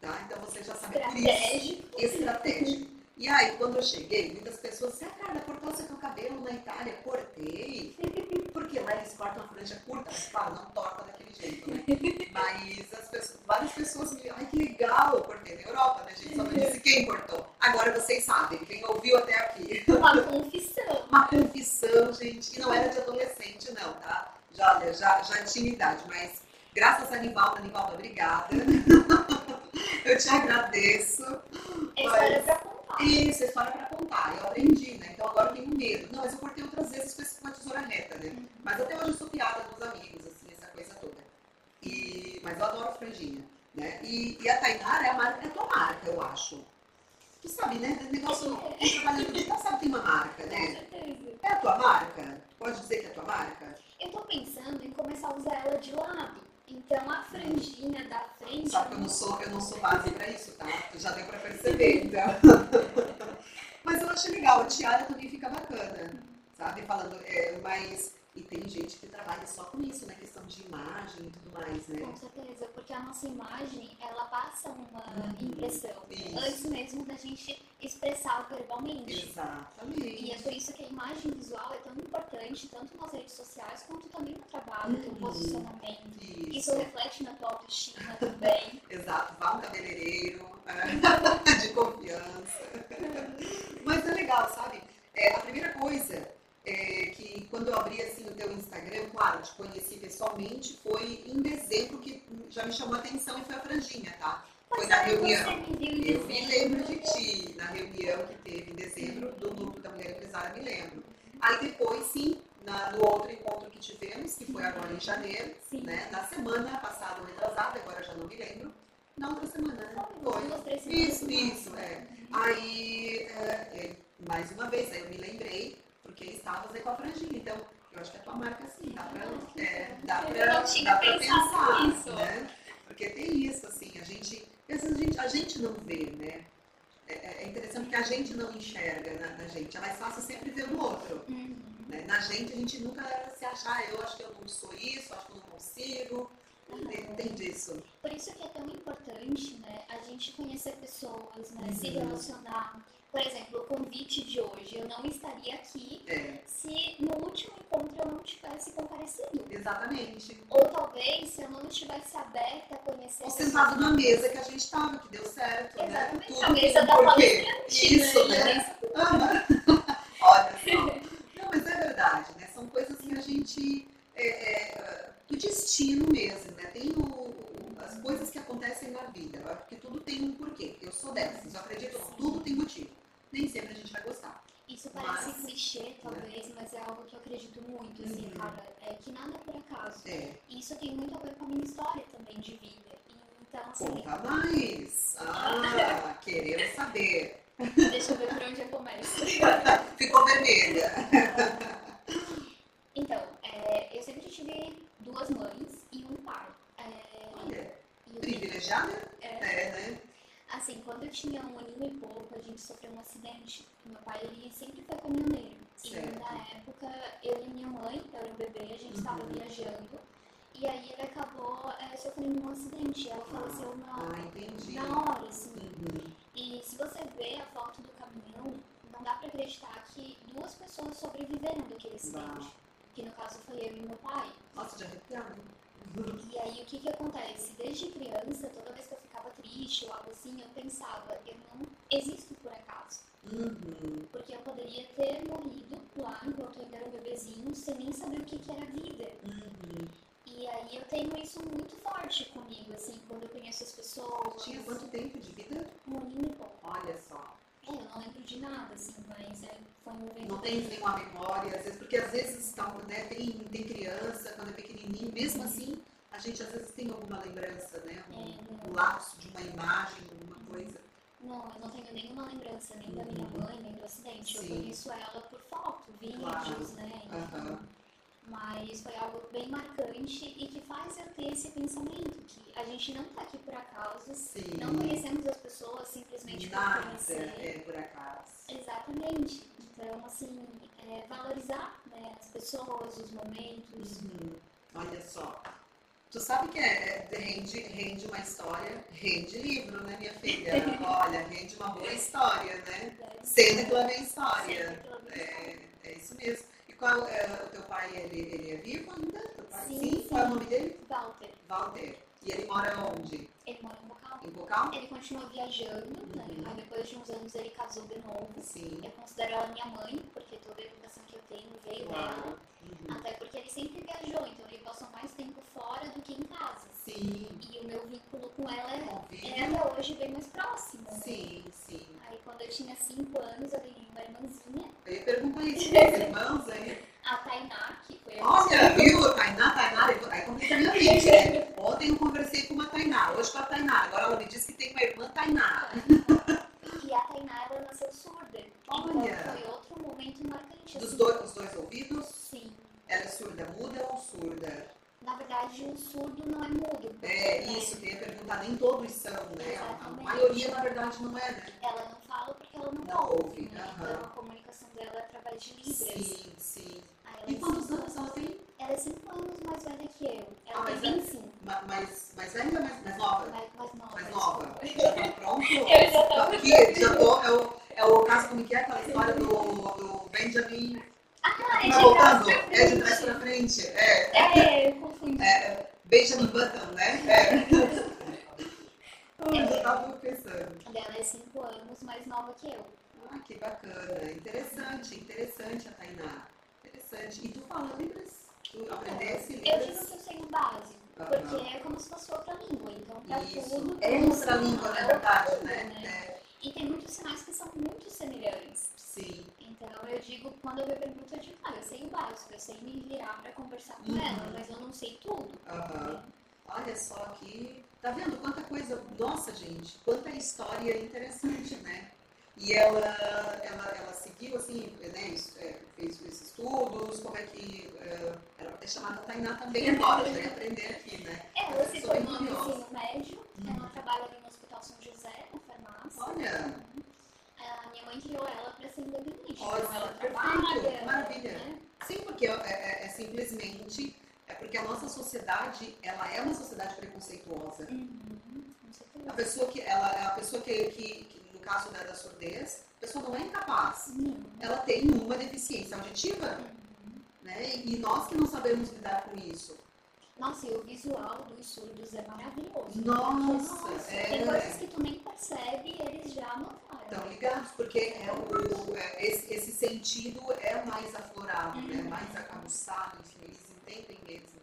Tá? Então você já sabe por isso. Estratégico. E aí, quando eu cheguei, muitas pessoas disseram, ah, Carla, cortou seu cabelo na Itália? Cortei. Porque lá eles cortam a franja curta, mas claro, não torta daquele jeito, né? Mas as pessoas, várias pessoas me ai que legal, eu cortei na Europa, né, gente? Só não disse quem cortou. Agora vocês sabem, quem ouviu até aqui. Uma confissão. Uma confissão, gente. E não era de adolescente, não, tá? Já, já, já tinha idade, mas graças a Nivalda, Nivalda, obrigada. eu te agradeço. É história pra contar. Isso, é história pra contar. Eu aprendi, né? Então agora eu tenho medo. Não, mas eu cortei outras vezes com a tesoura reta, né? Mas até hoje eu sou piada dos amigos, assim, essa coisa toda. E, mas eu adoro franjinha. Né? E, e a Tainara é a, marca, é a tua marca, eu acho. Tu sabe, né? O negócio é. trabalhando digital sabe que tem uma marca, né? Com certeza. É a tua marca? Tu pode dizer que é a tua marca? Eu tô pensando em começar a usar ela de lado. Então a franjinha da frente. Só que eu não sou, eu não sou base pra isso, tá? Já deu pra perceber, então. Mas eu achei legal, a tiara também fica bacana, sabe? Falando, é, mas e tem gente que trabalha só com isso, na né? questão de imagem e tudo mais, né? Com certeza, porque a nossa imagem, ela passa uma uhum. impressão isso. antes mesmo da gente expressar verbalmente. Exatamente. E é por isso que a imagem visual é tão importante, tanto nas redes sociais quanto também no trabalho, uhum. teu posicionamento. Isso. isso reflete na tua autoestima também. Exato, vá um cabeleireiro de confiança. Mas é legal, sabe? É, a primeira coisa é, que quando eu abri assim o teu Instagram, claro, te conheci pessoalmente, foi em dezembro que já me chamou a atenção e foi a franjinha, tá? Foi na reunião. Eu me lembro de ti, na reunião que teve em dezembro do grupo da Mulher Empresária, me lembro. Aí depois, sim, na, no outro encontro que tivemos, que foi agora em janeiro, sim. né? Na semana passada, retrasada, agora já não me lembro. Na outra semana, né? Foi. Isso, isso, é. Aí, é, é, mais uma vez, aí eu me lembrei porque estavas aí com a franjinha. Então, eu acho que a tua marca, sim, dá pra, é, dá pra, dá pra pensar, nisso. né? Porque tem isso, assim, a gente, às vezes a gente, a gente não vê, né? É, é, é interessante que a gente não enxerga na, na, gente. É mais fácil sempre ver no outro. Uhum. Né? Na gente, a gente nunca se achar, ah, eu acho que eu não sou isso, acho que eu não consigo. Uhum. Tem disso. Por isso que é tão importante, né, a gente conhecer pessoas, né, uhum. se relacionar por exemplo, o convite de hoje, eu não estaria aqui é. se no último encontro eu não tivesse comparecido. Exatamente. Ou talvez se eu não estivesse aberta a conhecer. Ou sentado na mesa que a gente estava, que deu certo. Né? Exatamente, né? a mesa da palestrante. Isso, né? né? Olha só. Não, mas é verdade, né? São coisas que a gente. É, é, do destino mesmo, né? Tem o, as coisas que acontecem na vida, porque tudo tem um porquê. Eu sou dessas, eu acredito, tudo tem motivo nem sempre a gente vai gostar. Isso parece mas, clichê, talvez, né? mas é algo que eu acredito muito, assim, uhum. cara. É que nada é por acaso. É. E isso tem muito a ver com a minha história também de vida. Então, assim. Conta mais! Ah, queremos saber. Deixa eu ver por onde eu começo. Ficou vermelha. Então, é, eu sempre tive duas mães e um pai. É, Olha, privilegiada? É, é, né? Assim, quando eu tinha um aninho e pouco, a gente sofreu um acidente. Meu pai, ele sempre foi caminhoneiro. Certo. E na época, eu e minha mãe, eu era um bebê, a gente estava uhum. viajando. E aí ele acabou é, sofrendo um acidente. Ela faleceu na, ah, na hora, assim. Uhum. E se você vê a foto do caminhão, não dá pra acreditar que duas pessoas sobreviveram daquele acidente. Que no caso foi eu e meu pai. Nossa, já arrepiado. E aí o que que acontece? Desde criança, toda vez que eu ficava triste ou algo assim, eu pensava, eu não existo por acaso. Uhum. Porque eu poderia ter morrido lá enquanto eu ainda era um bebezinho, sem nem saber o que que era vida. Uhum. E aí eu tenho isso muito forte comigo, assim, quando eu conheço as pessoas. Tinha quanto tempo de vida? Um aninho e pouco. Olha só. É, eu não lembro de nada, assim, mas é, foi um. Não tem nenhuma memória, às vezes, porque às vezes tá, né, tem, tem criança, quando é pequenininho, mesmo assim, a gente às vezes tem alguma lembrança, né? Um, é, um lapso de uma imagem, alguma coisa. Não, eu não tenho nenhuma lembrança nem da minha mãe, nem do acidente. Sim. Eu conheço ela por foto, vídeos, claro. né? Uhum. Mas foi algo bem marcante e que faz eu ter esse pensamento que a gente não está aqui por acaso, Sim. não conhecemos as pessoas simplesmente Nada por conhecer. é por acaso. Exatamente. Então, assim, é, valorizar né, as pessoas, os momentos. Uhum. Olha só. Tu sabe que é, é, rende, rende uma história, rende livro, né, minha filha? Olha, rende uma boa história, né? Sendo ela vem história. É, é isso mesmo. E qual é o teu pai? Ele, ele é vivo ainda? Sim, sim. Qual é o nome dele? Walter. Walter. E ele mora onde? Ele mora em Bocal. Ele continuou viajando, né? Uhum. Aí depois de uns anos ele casou de novo. Sim. Eu considero ela minha mãe, porque toda a educação que eu tenho veio dela. Uhum. Até porque ele sempre viajou, então ele passou mais tempo fora do que em casa. Sim. E o meu vínculo com ela é, é até hoje bem mais próximo. né? Sim, sim. Aí quando eu tinha 5 anos, eu ganhei uma irmãzinha, Eu ia perguntar isso para os irmãos aí. a Tainá, que foi a Olha, viu? Tainá, Tainá, aí complica a minha mente, né? Ontem eu conversei com uma Tainá, hoje com a Tainá. Agora ela me disse que tem uma irmã Tainá. E a Tainá, ela nasceu surda. Olha. Então foi outro momento marcante. Dos assim. dois, os dois ouvidos, Sim. ela é surda muda ou surda? Na verdade, o surdo não é mudo. É, isso, eu ia perguntar, nem todos são, né? A Exatamente. maioria, na verdade, não é, né? Ela não fala porque ela não, Não ouve. né? Então a comunicação dela é através de libras. Sim, sim. E quantos anos ela tem? Ela é 5 anos mais velha que eu. Ela Ah, tem mas é- 25. Ma- Mais, mais velha ou mais, mais nova? Mais, mais nova. Mais nova. Tá pronto? Eu já tô. Aqui, já tô. É o, é o caso, como que é aquela história do, do Benjamin. Ah, é Tá de voltando? pra É de trás pra frente. É. É, eu confundi. é Benjamin Button, né? É. Eu já tava pensando. Ela é 5 anos mais nova que eu. Ah, que bacana. Interessante, interessante a Tainá. Interessante. E tu fala Libras? Tu aprendesse Eu digo que eu sei o básico, Aham. porque é como se fosse outra língua. Então, Isso. tudo. É outra um- língua, na é verdade, né? língua, É, E tem muitos sinais que são muito semelhantes. sim. Então, eu digo, quando eu me pergunto, eu digo, ah, eu sei o básico, eu sei me virar pra conversar com Uhum. ela, mas eu não sei tudo. Aham. Olha só aqui. Tá vendo quanta coisa. Nossa, gente, quanta história interessante, né? E ela, ela, ela seguiu assim, né? é, fez esses estudos, como é que. é, ela vai ter chamado a Tainá também agora, já ia aprender aqui, né? Ela se formou no ensino médio, Uhum. ela trabalha ali no Hospital São José, na farmácia. Olha, A minha mãe criou ela pra ser independente. Olha, então ela perfeito, trabalha. maravilha. né? sim, porque é, é- é simplesmente. É porque a nossa sociedade, ela é uma sociedade preconceituosa. Uhum. A pessoa que, ela, a pessoa que, que, que caso né, da surdez, a pessoa não é incapaz. Uhum. Ela tem uma deficiência auditiva, né? E nós que não sabemos lidar com isso. Nossa, e o visual dos surdos é maravilhoso. Nossa, Nossa, é. tem coisas que tu nem percebe e eles já notaram. Estão ligados, porque é o, é, esse, esse sentido é mais aflorado, né? mais acabuçado, enfim, eles entendem mesmo.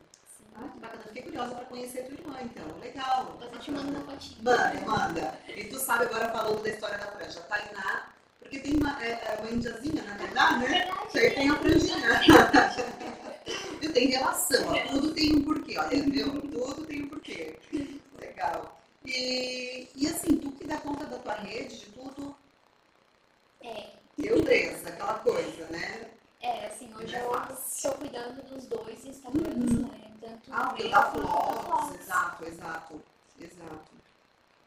Ah, que bacana. Fiquei curiosa para conhecer tua irmã, então. Legal. Eu te mando uma fotinha. Manda, manda. E tu sabe agora falando da história da franja, Tainá, porque tem uma, é, é uma indiazinha, na verdade, né? Verdade. Aí tem a franjinha. Viu? Tem relação, ó. tudo tem um porquê, olha, viu? Tudo tem um porquê. Legal. E, e assim, tu que dá conta da tua rede, de tudo, É, eu presa, aquela coisa, né? É, assim, hoje é eu estou cuidando dos dois Instagrams, Uhum. né? Tanto Ah, o quanto o da flops, exato, exato, exato.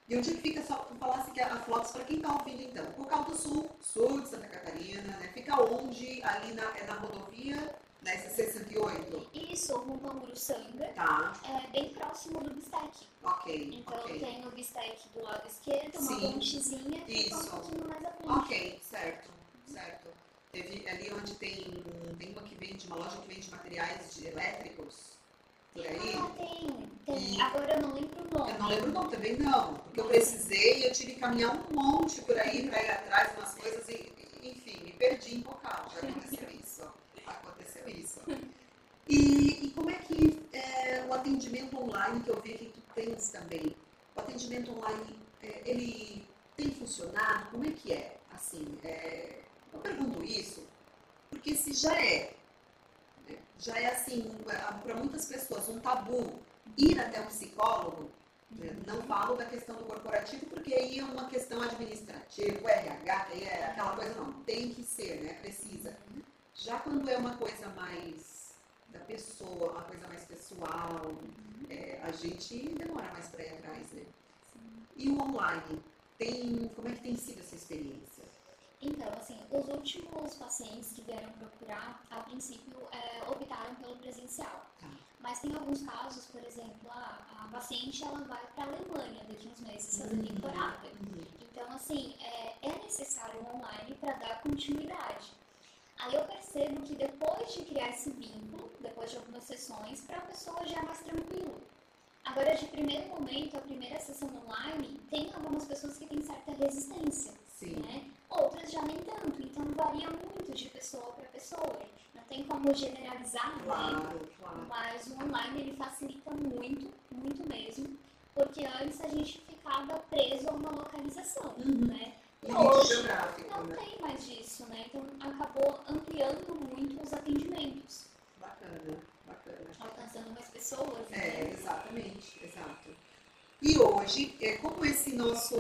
E onde é que fica, só tu falasse que a Flops, para quem tá ouvindo então, Cocal do Sul, sul de Santa Catarina, né? Fica onde? Ali na, é na rodovia, né? SC 108? Isso, rumo ao Uruçanga, Tá, é bem próximo do Bistec. ok, Então ok. tem o Bistec do lado esquerdo, uma pontezinha e um pouquinho mais à frente. Ok, certo, certo. Teve ali onde tem, tem uma que vende, uma loja que vende materiais de elétricos, por aí. Ah, tem, tem. E- Agora eu não lembro o nome. Eu não lembro o nome também não, porque eu precisei e eu tive que caminhar um monte por aí para ir atrás de umas coisas e, enfim, me perdi em vocal, já aconteceu isso. Aconteceu isso. E, e como é que é, o atendimento online que eu vi que tu tens também, o atendimento online, é, ele tem funcionado? Como é que é? Assim, é, eu pergunto isso porque se já é, né, já é assim, para muitas pessoas um tabu ir até um psicólogo, né, não falo da questão do corporativo, porque aí é uma questão administrativa, o RH, aí é aquela coisa, não, tem que ser, né? Precisa. Já quando é uma coisa mais da pessoa, uma coisa mais pessoal, é, a gente demora mais para ir atrás, né? E o online, tem, como é que tem sido essa experiência? Então, assim, os últimos pacientes que vieram procurar, a princípio, é, optaram pelo presencial. Tá. Mas tem alguns casos, por exemplo, a, a paciente ela vai para a Alemanha daqui uns meses fazer Uhum. temporada. Então, assim, é, é necessário um online para dar continuidade. Aí eu percebo que depois de criar esse vínculo, depois de algumas sessões, para a pessoa já é mais tranquilo. Agora, de primeiro momento, a primeira sessão online, tem algumas pessoas que têm certa resistência, Sim. né? Outras já nem tanto, então varia muito de pessoa para pessoa. Não tem como generalizar, né? Claro, claro. Mas o online ele facilita muito, muito mesmo, porque antes a gente ficava preso a uma localização, Uhum. né? E Limite hoje não né? tem mais disso, né? Então acabou ampliando muito os atendimentos, Bacana, bacana. alcançando mais pessoas, É, né? exatamente, exato. E hoje, é, como esse nosso,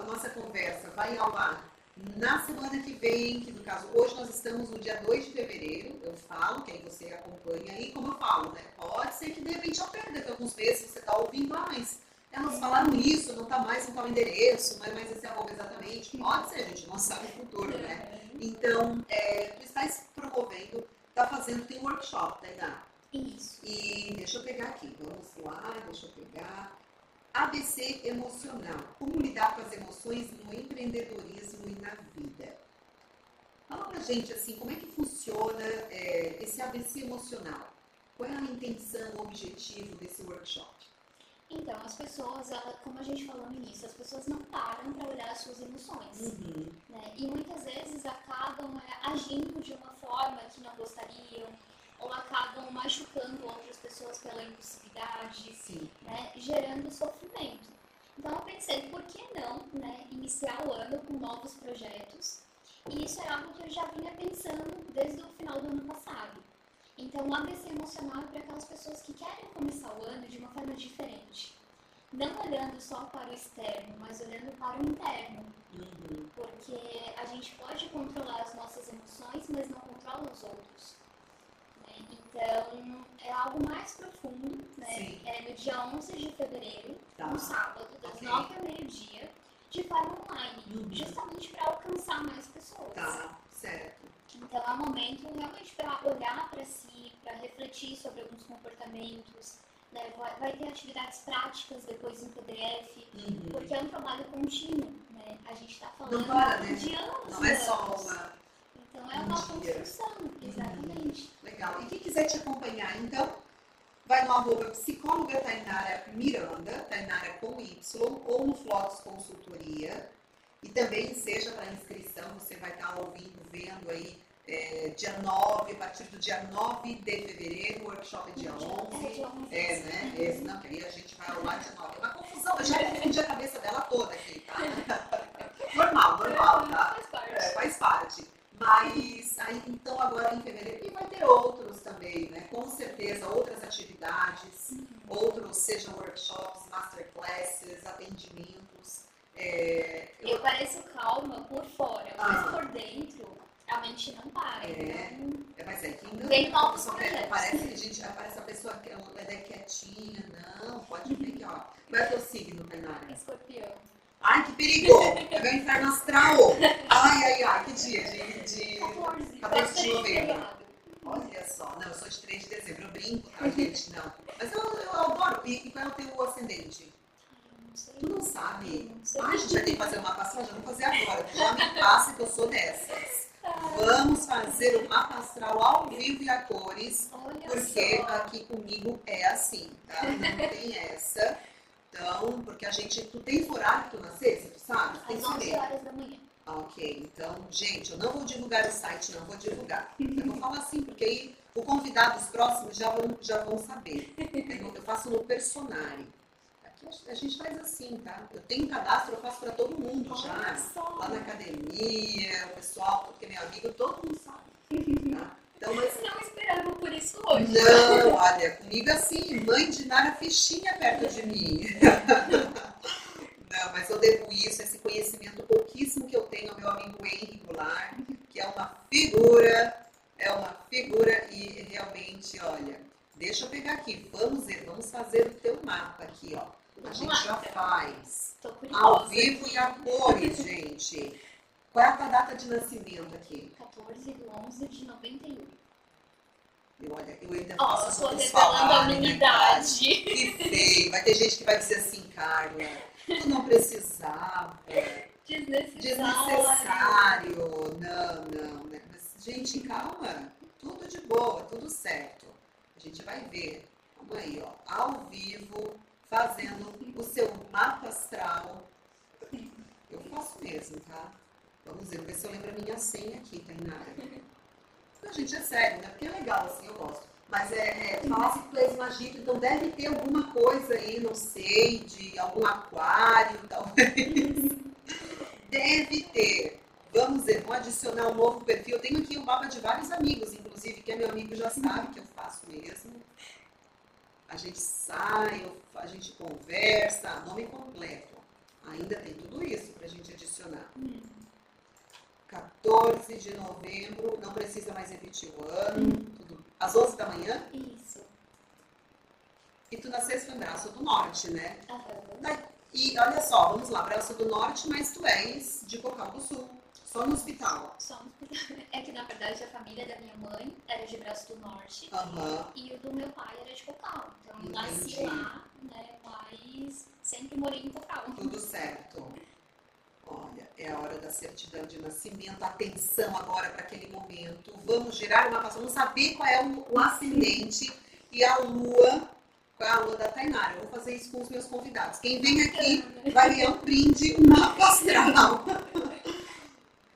a nossa conversa vai ao ar Na semana que vem, que no caso, hoje nós estamos no dia 2 de fevereiro, eu falo, que aí você acompanha aí, como eu falo, né? Pode ser que de repente eu perda, que alguns meses você está ouvindo, ah, mas elas falaram isso, não está mais em tal endereço, mas, mas esse é arroba exatamente. Pode ser, a gente não sabe o futuro, né? Então, é, tu estás promovendo, está fazendo, tem um workshop, Tainá. Isso. E deixa eu pegar aqui, vamos lá, deixa eu pegar. ABC emocional. Como lidar com as emoções no empreendedorismo e na vida? Fala pra gente assim, como é que funciona é, esse ABC emocional? Qual é a intenção, o objetivo desse workshop? Então, as pessoas, ela, como a gente falou no início, as pessoas não param para olhar as suas emoções. Uhum. Né? E muitas vezes acabam é, agindo de uma forma que não gostariam, ou acabam machucando outras pessoas pela impulsividade, Sim. né? gerando sofrimento. Então eu pensei, por que não né, iniciar o ano com novos projetos? E isso é algo que eu já vinha pensando desde o final do ano passado. Então o ABC emocional é para aquelas pessoas que querem começar o ano de uma forma diferente. Não olhando só para o externo, mas olhando para o interno. Uhum. Porque a gente pode controlar as nossas emoções, mas não controla os outros. Então, é algo mais profundo, né? Sim. É no dia 11 de fevereiro, Tá. no sábado, das Ok. 9 ao meio-dia, de forma online, Uhum. justamente para alcançar mais pessoas. Tá, certo. Então, é um momento realmente para olhar para si, para refletir sobre alguns comportamentos. Né? Vai, vai ter atividades práticas depois em PDF, Uhum. porque é um trabalho contínuo. Né? A gente está falando Não para, né? de anos. Não é só uma. Então é um uma construção, exatamente. Legal. E quem quiser te acompanhar, então, vai no arroba psicóloga Tainara Miranda, Tainara com Y, ou no Flox Consultoria. E também seja para inscrição, você vai estar ouvindo, vendo aí, é, dia 9, a partir do dia 9 de fevereiro, workshop é dia 11. É, dia 11. É, né? Esse, não, que aí a gente vai ao lá dia 9. É uma confusão, eu já confundi a cabeça dela toda aqui, tá? Normal, normal, tá? Faz parte. É, faz parte. Mas aí, então agora em fevereiro e vai ter outros também, né? Com certeza, outras atividades, outros, sejam workshops, masterclasses, atendimentos. É, eu- Eu pareço calma por fora, Ah. mas por dentro a mente não para. É. Então, é, mas é que não Tem novos projetos. parece que a gente parece a pessoa que ela é quietinha, não, pode ver que ó. Qual é o teu signo, Tainara? escorpião. Ai, que perigo! É meu inferno astral! Ai, ai, ai, que dia? De, de 14. 14 de bastante novembro. Olha só, não, eu sou de 3 de dezembro, eu brinco, tá, gente? Não. Mas eu, eu adoro. E, qual é o teu ascendente? Ai. Tu não sabe? Não. Ah, a gente vai ter que fazer uma passagem, vamos fazer agora. Já me passa que eu sou dessas. Vamos fazer o mapa astral ao vivo e a cores, Olha porque só. aqui comigo é assim, tá? Não tem essa. Então, porque a gente. Tu tens horário que tu nascesse, tu sabe? Tem Às que 11 saber. horas da manhã. Ah, Ok, então, gente, eu não vou divulgar o site, não vou divulgar. Eu vou falar assim, porque aí o convidado, os próximos, já vão, já vão saber. Eu faço no personário. Aqui a- gente faz assim, tá? Eu tenho cadastro, eu faço para todo mundo Olha já. só. Lá na academia, o pessoal, tudo que é meu amigo, todo mundo sabe. Tá? Então, mas. Não esperava por isso hoje. Não, olha, comigo assim, mãe de Nara Fichinha perto de mim. Não, mas eu devo isso, esse conhecimento pouquíssimo que eu tenho ao meu amigo Henry Goulart, que é uma figura, é uma figura e realmente, olha, deixa eu pegar aqui, vamos ver, vamos fazer o teu mapa aqui, ó. A gente já faz. Tô Ao vivo e a cores, gente. Qual é a tua data de nascimento aqui? 14 de 11 de 91. Eu, olha, eu ainda faço eu pessoas revelando a falarem minha idade. idade. Que feio. Vai ter gente que vai dizer assim, Carla, tu não precisava. Desnecessário. Desnecessário. Não, não. Né? Mas, gente, calma. Tudo de boa, tudo certo. A gente vai ver. Vamos aí, ó. Ao vivo, fazendo o seu mapa astral. Eu faço mesmo, tá? Vamos ver, ver se eu lembro a minha senha aqui, Tainara. Não, gente, é sério, né? Porque é legal, assim, eu gosto. Mas é, é falar assim magito, então deve ter alguma coisa aí, não sei, de algum aquário, talvez. deve ter. Vamos ver, vamos adicionar um novo perfil. Eu tenho aqui o mapa de vários amigos, inclusive, que é meu amigo já sabe que eu faço mesmo. A gente sai, a gente conversa, nome completo. Ainda tem tudo isso pra gente adicionar. Hum. 14 de novembro, não precisa mais repetir o ano, tudo. Às 11 da manhã? Isso. E tu nasceste no Braço do Norte, né? Aham. E olha só, vamos lá, Braço do Norte, mas tu és de Cocal do Sul, só no hospital. Só um- É que na verdade a família da minha mãe era de Braço do Norte Aham. e o do meu pai era de Cocal. Então eu nasci lá, né? Mas sempre morei em Cocal. Tudo certo. Olha, é a hora da certidão de nascimento. Atenção agora para aquele momento. Vamos girar uma passagem. Vamos saber qual é o, o ascendente e a lua. Qual é a lua da Tainara? Eu vou fazer isso com os meus convidados. Quem vem aqui vai ganhar um brinde, um mapa astral.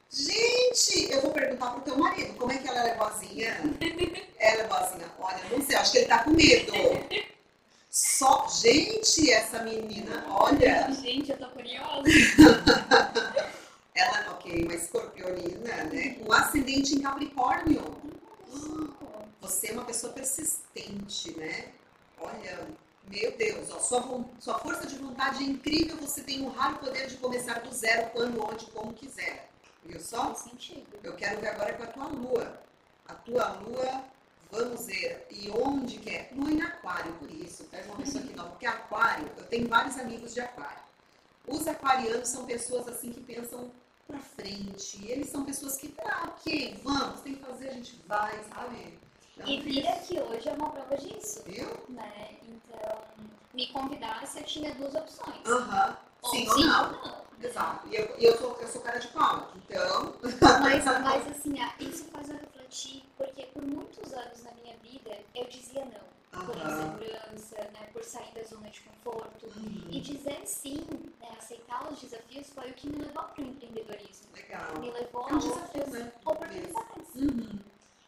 Gente, eu vou perguntar pro teu marido como é que ela é boazinha. Ela é boazinha. Olha, não sei, acho que ele tá com medo. Só, gente, essa menina, olha. Gente, eu tô curiosa. Ela, ok, uma escorpionina, né? Com ascendente em Capricórnio. Você é uma pessoa persistente, né? Olha, meu Deus, ó, sua, sua força de vontade é incrível. Você tem um raro poder de começar do zero, quando, onde, como quiser. Viu só? Faz sentido. Eu quero ver agora com a tua lua. A tua lua, vamos ver. E onde que é? Lua em aquário, por isso. Pega uma pessoa aqui nova. Porque aquário, eu tenho vários amigos de aquário. Os aquarianos são pessoas assim que pensam pra frente. Eles são pessoas que, ah, ok, vamos, tem que fazer, a gente vai, sabe? Então, E vira que hoje é uma prova disso, Viu? né? Então, me convidasse, eu tinha duas opções. Aham. Ou Sim sim ou não. ou não. Exato. E eu, eu, sou, eu sou cara de pau. Então. Mas, mas assim, isso faz eu refletir, porque por muitos anos na minha vida eu dizia não. Por Aham. insegurança, né, por sair da zona de conforto. Uhum. E dizer sim, né, aceitar os desafios foi o que me levou para o empreendedorismo. Legal. Me levou É a um desafio, outras né? oportunidades. Uhum.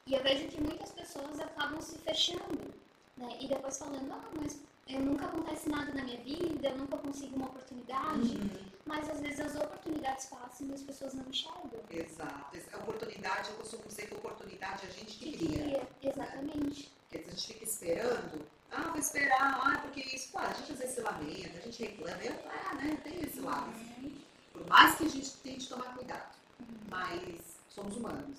E eu vejo que muitas pessoas acabam se fechando, né? E depois falando, ah, mas eu nunca acontece nada na minha vida, eu nunca consigo uma oportunidade. Uhum. Mas às vezes as oportunidades passam e as pessoas não enxergam. Exato. Essa oportunidade, eu costumo dizer que oportunidade a gente que Que cria. queria, exatamente. Porque a gente fica esperando. Ah, vou esperar. Ah, porque isso. Claro, a gente às vezes se lamenta, a gente reclama. Eu, ah, né? Tem esse lado. Por mais que a gente tente tomar cuidado. Mas somos humanos.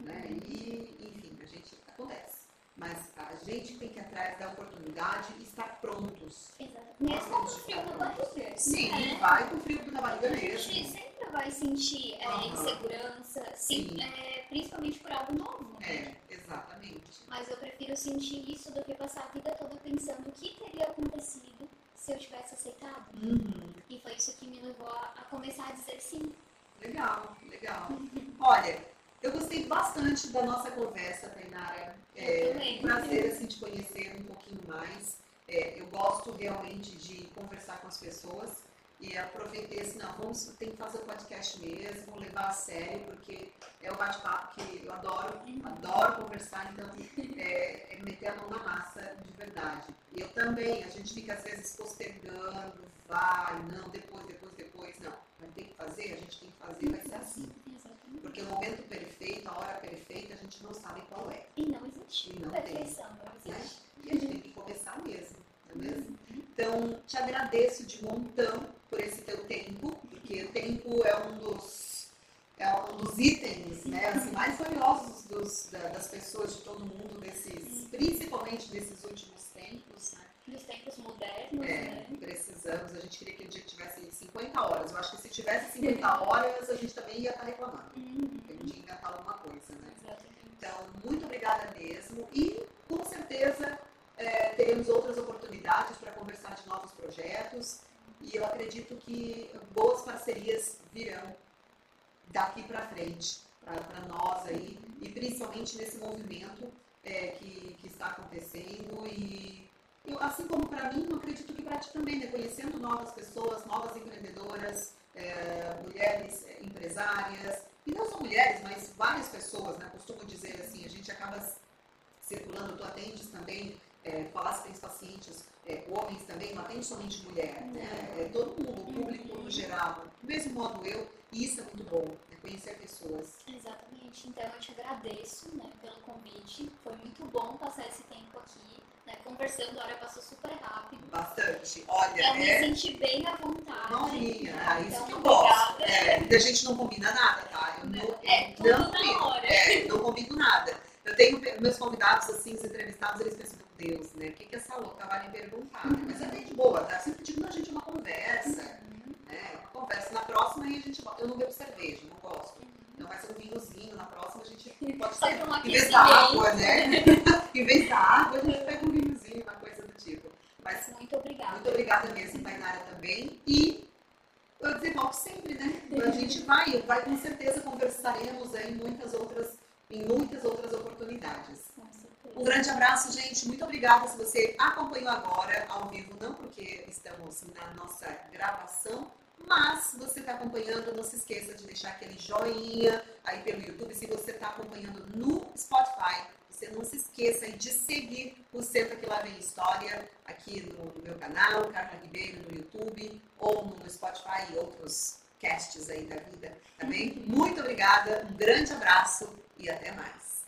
Né? E, enfim, a gente acontece. Mas a gente tem que ir atrás da oportunidade e estar prontos. Exato. Mesmo com frio na barriga. Sim, né? vai com frio na barriga A gente mesmo. sempre vai sentir é, Aham. insegurança, sim, Sim. é, principalmente por algo novo. né? É, exatamente. Mas eu prefiro sentir isso do que passar a vida toda pensando o que teria acontecido se eu tivesse aceitado. Uhum. E foi isso que me levou a, a começar a dizer sim. Legal, legal. Olha, eu gostei bastante da nossa conversa, Tainara. É prazer assim, te conhecer um pouquinho mais. É, eu gosto realmente de conversar com as pessoas e aproveitei assim, não, vamos, tem que fazer o podcast mesmo, levar a sério, porque é o bate-papo que eu adoro, adoro conversar, então é, é meter a mão na massa de verdade. E eu também, a gente fica às vezes postergando, vai, não, depois, depois, depois, não. Vai ter que fazer, a gente tem que fazer, vai ser assim. Porque o momento perfeito, a hora perfeita, a gente não sabe qual é. E não existe. E não tem. Perfeição, não Né? existe. E a gente tem que começar mesmo, não é mesmo? Então, te agradeço de montão por esse teu tempo, porque o tempo é um dos, é um dos itens né, assim, mais valiosos dos, da- das pessoas de todo mundo, desses, principalmente nesses últimos tempos. Né? Dos tempos modernos, É, né? precisamos, a gente queria que o dia tivesse 50 horas. Eu acho que se tivesse 50 horas, a gente também ia estar reclamando. Uhum. Porque a gente ia inventar alguma coisa, né? Exatamente. Então, muito obrigada mesmo. E, com certeza, é, teremos outras oportunidades para conversar de novos projetos. E eu acredito que boas parcerias virão daqui para frente, para nós aí. E principalmente nesse movimento é, que, que está acontecendo. E eu, assim como para mim, eu acredito que para ti também, né? Conhecendo novas pessoas, novas empreendedoras, é, mulheres é, empresárias, e não só mulheres, mas várias pessoas, né? Costumo dizer assim, a gente acaba circulando, tu atendes também, é, falasse tens pacientes, é, homens também, não atende somente mulher, né? É todo mundo, o público no geral, do mesmo modo eu, e isso é muito bom, é conhecer pessoas. Exatamente. Então eu te agradeço né, pelo convite. Foi muito bom passar esse tempo aqui. Né, conversando, a hora passou super rápido. Bastante. Olha, Eu me é. senti bem à vontade. Norinha, ah, isso Então, que eu gosto. É, e a gente não combina nada, tá? Eu não, É, tudo não na hora. É, não combino nada. Eu tenho meus convidados, assim, os entrevistados, eles pensam, meu Deus, né? O que, que essa louca vai me perguntar? Mas é bem de boa, tá? Sempre digo, não, gente, é uma conversa. Uhum. né? Uma conversa. Na próxima aí a gente volta. Eu não bebo cerveja, não gosto. Então vai ser um vinhozinho. Na próxima a gente pode pra um Em vez da água, né? em vez da água, a gente pega um vinhozinho, uma coisa do tipo. Mas Muito obrigada. muito obrigada mesmo, Tainara, também. E eu dizer, volte sempre, né? A gente vai, vai com certeza conversaremos em muitas outras, em muitas outras oportunidades. Um grande abraço, gente. Muito obrigada se você acompanhou agora ao vivo, não porque estamos na nossa gravação, mas se você está acompanhando, não se esqueça de deixar aquele joinha aí pelo YouTube. Se você está acompanhando no Spotify, você não se esqueça de seguir o Senta Que Lá Vem História aqui no, no meu canal, Carla Ribeiro, no YouTube, ou no Spotify e outros casts aí da vida, tá bem? Muito obrigada, um grande abraço e até mais.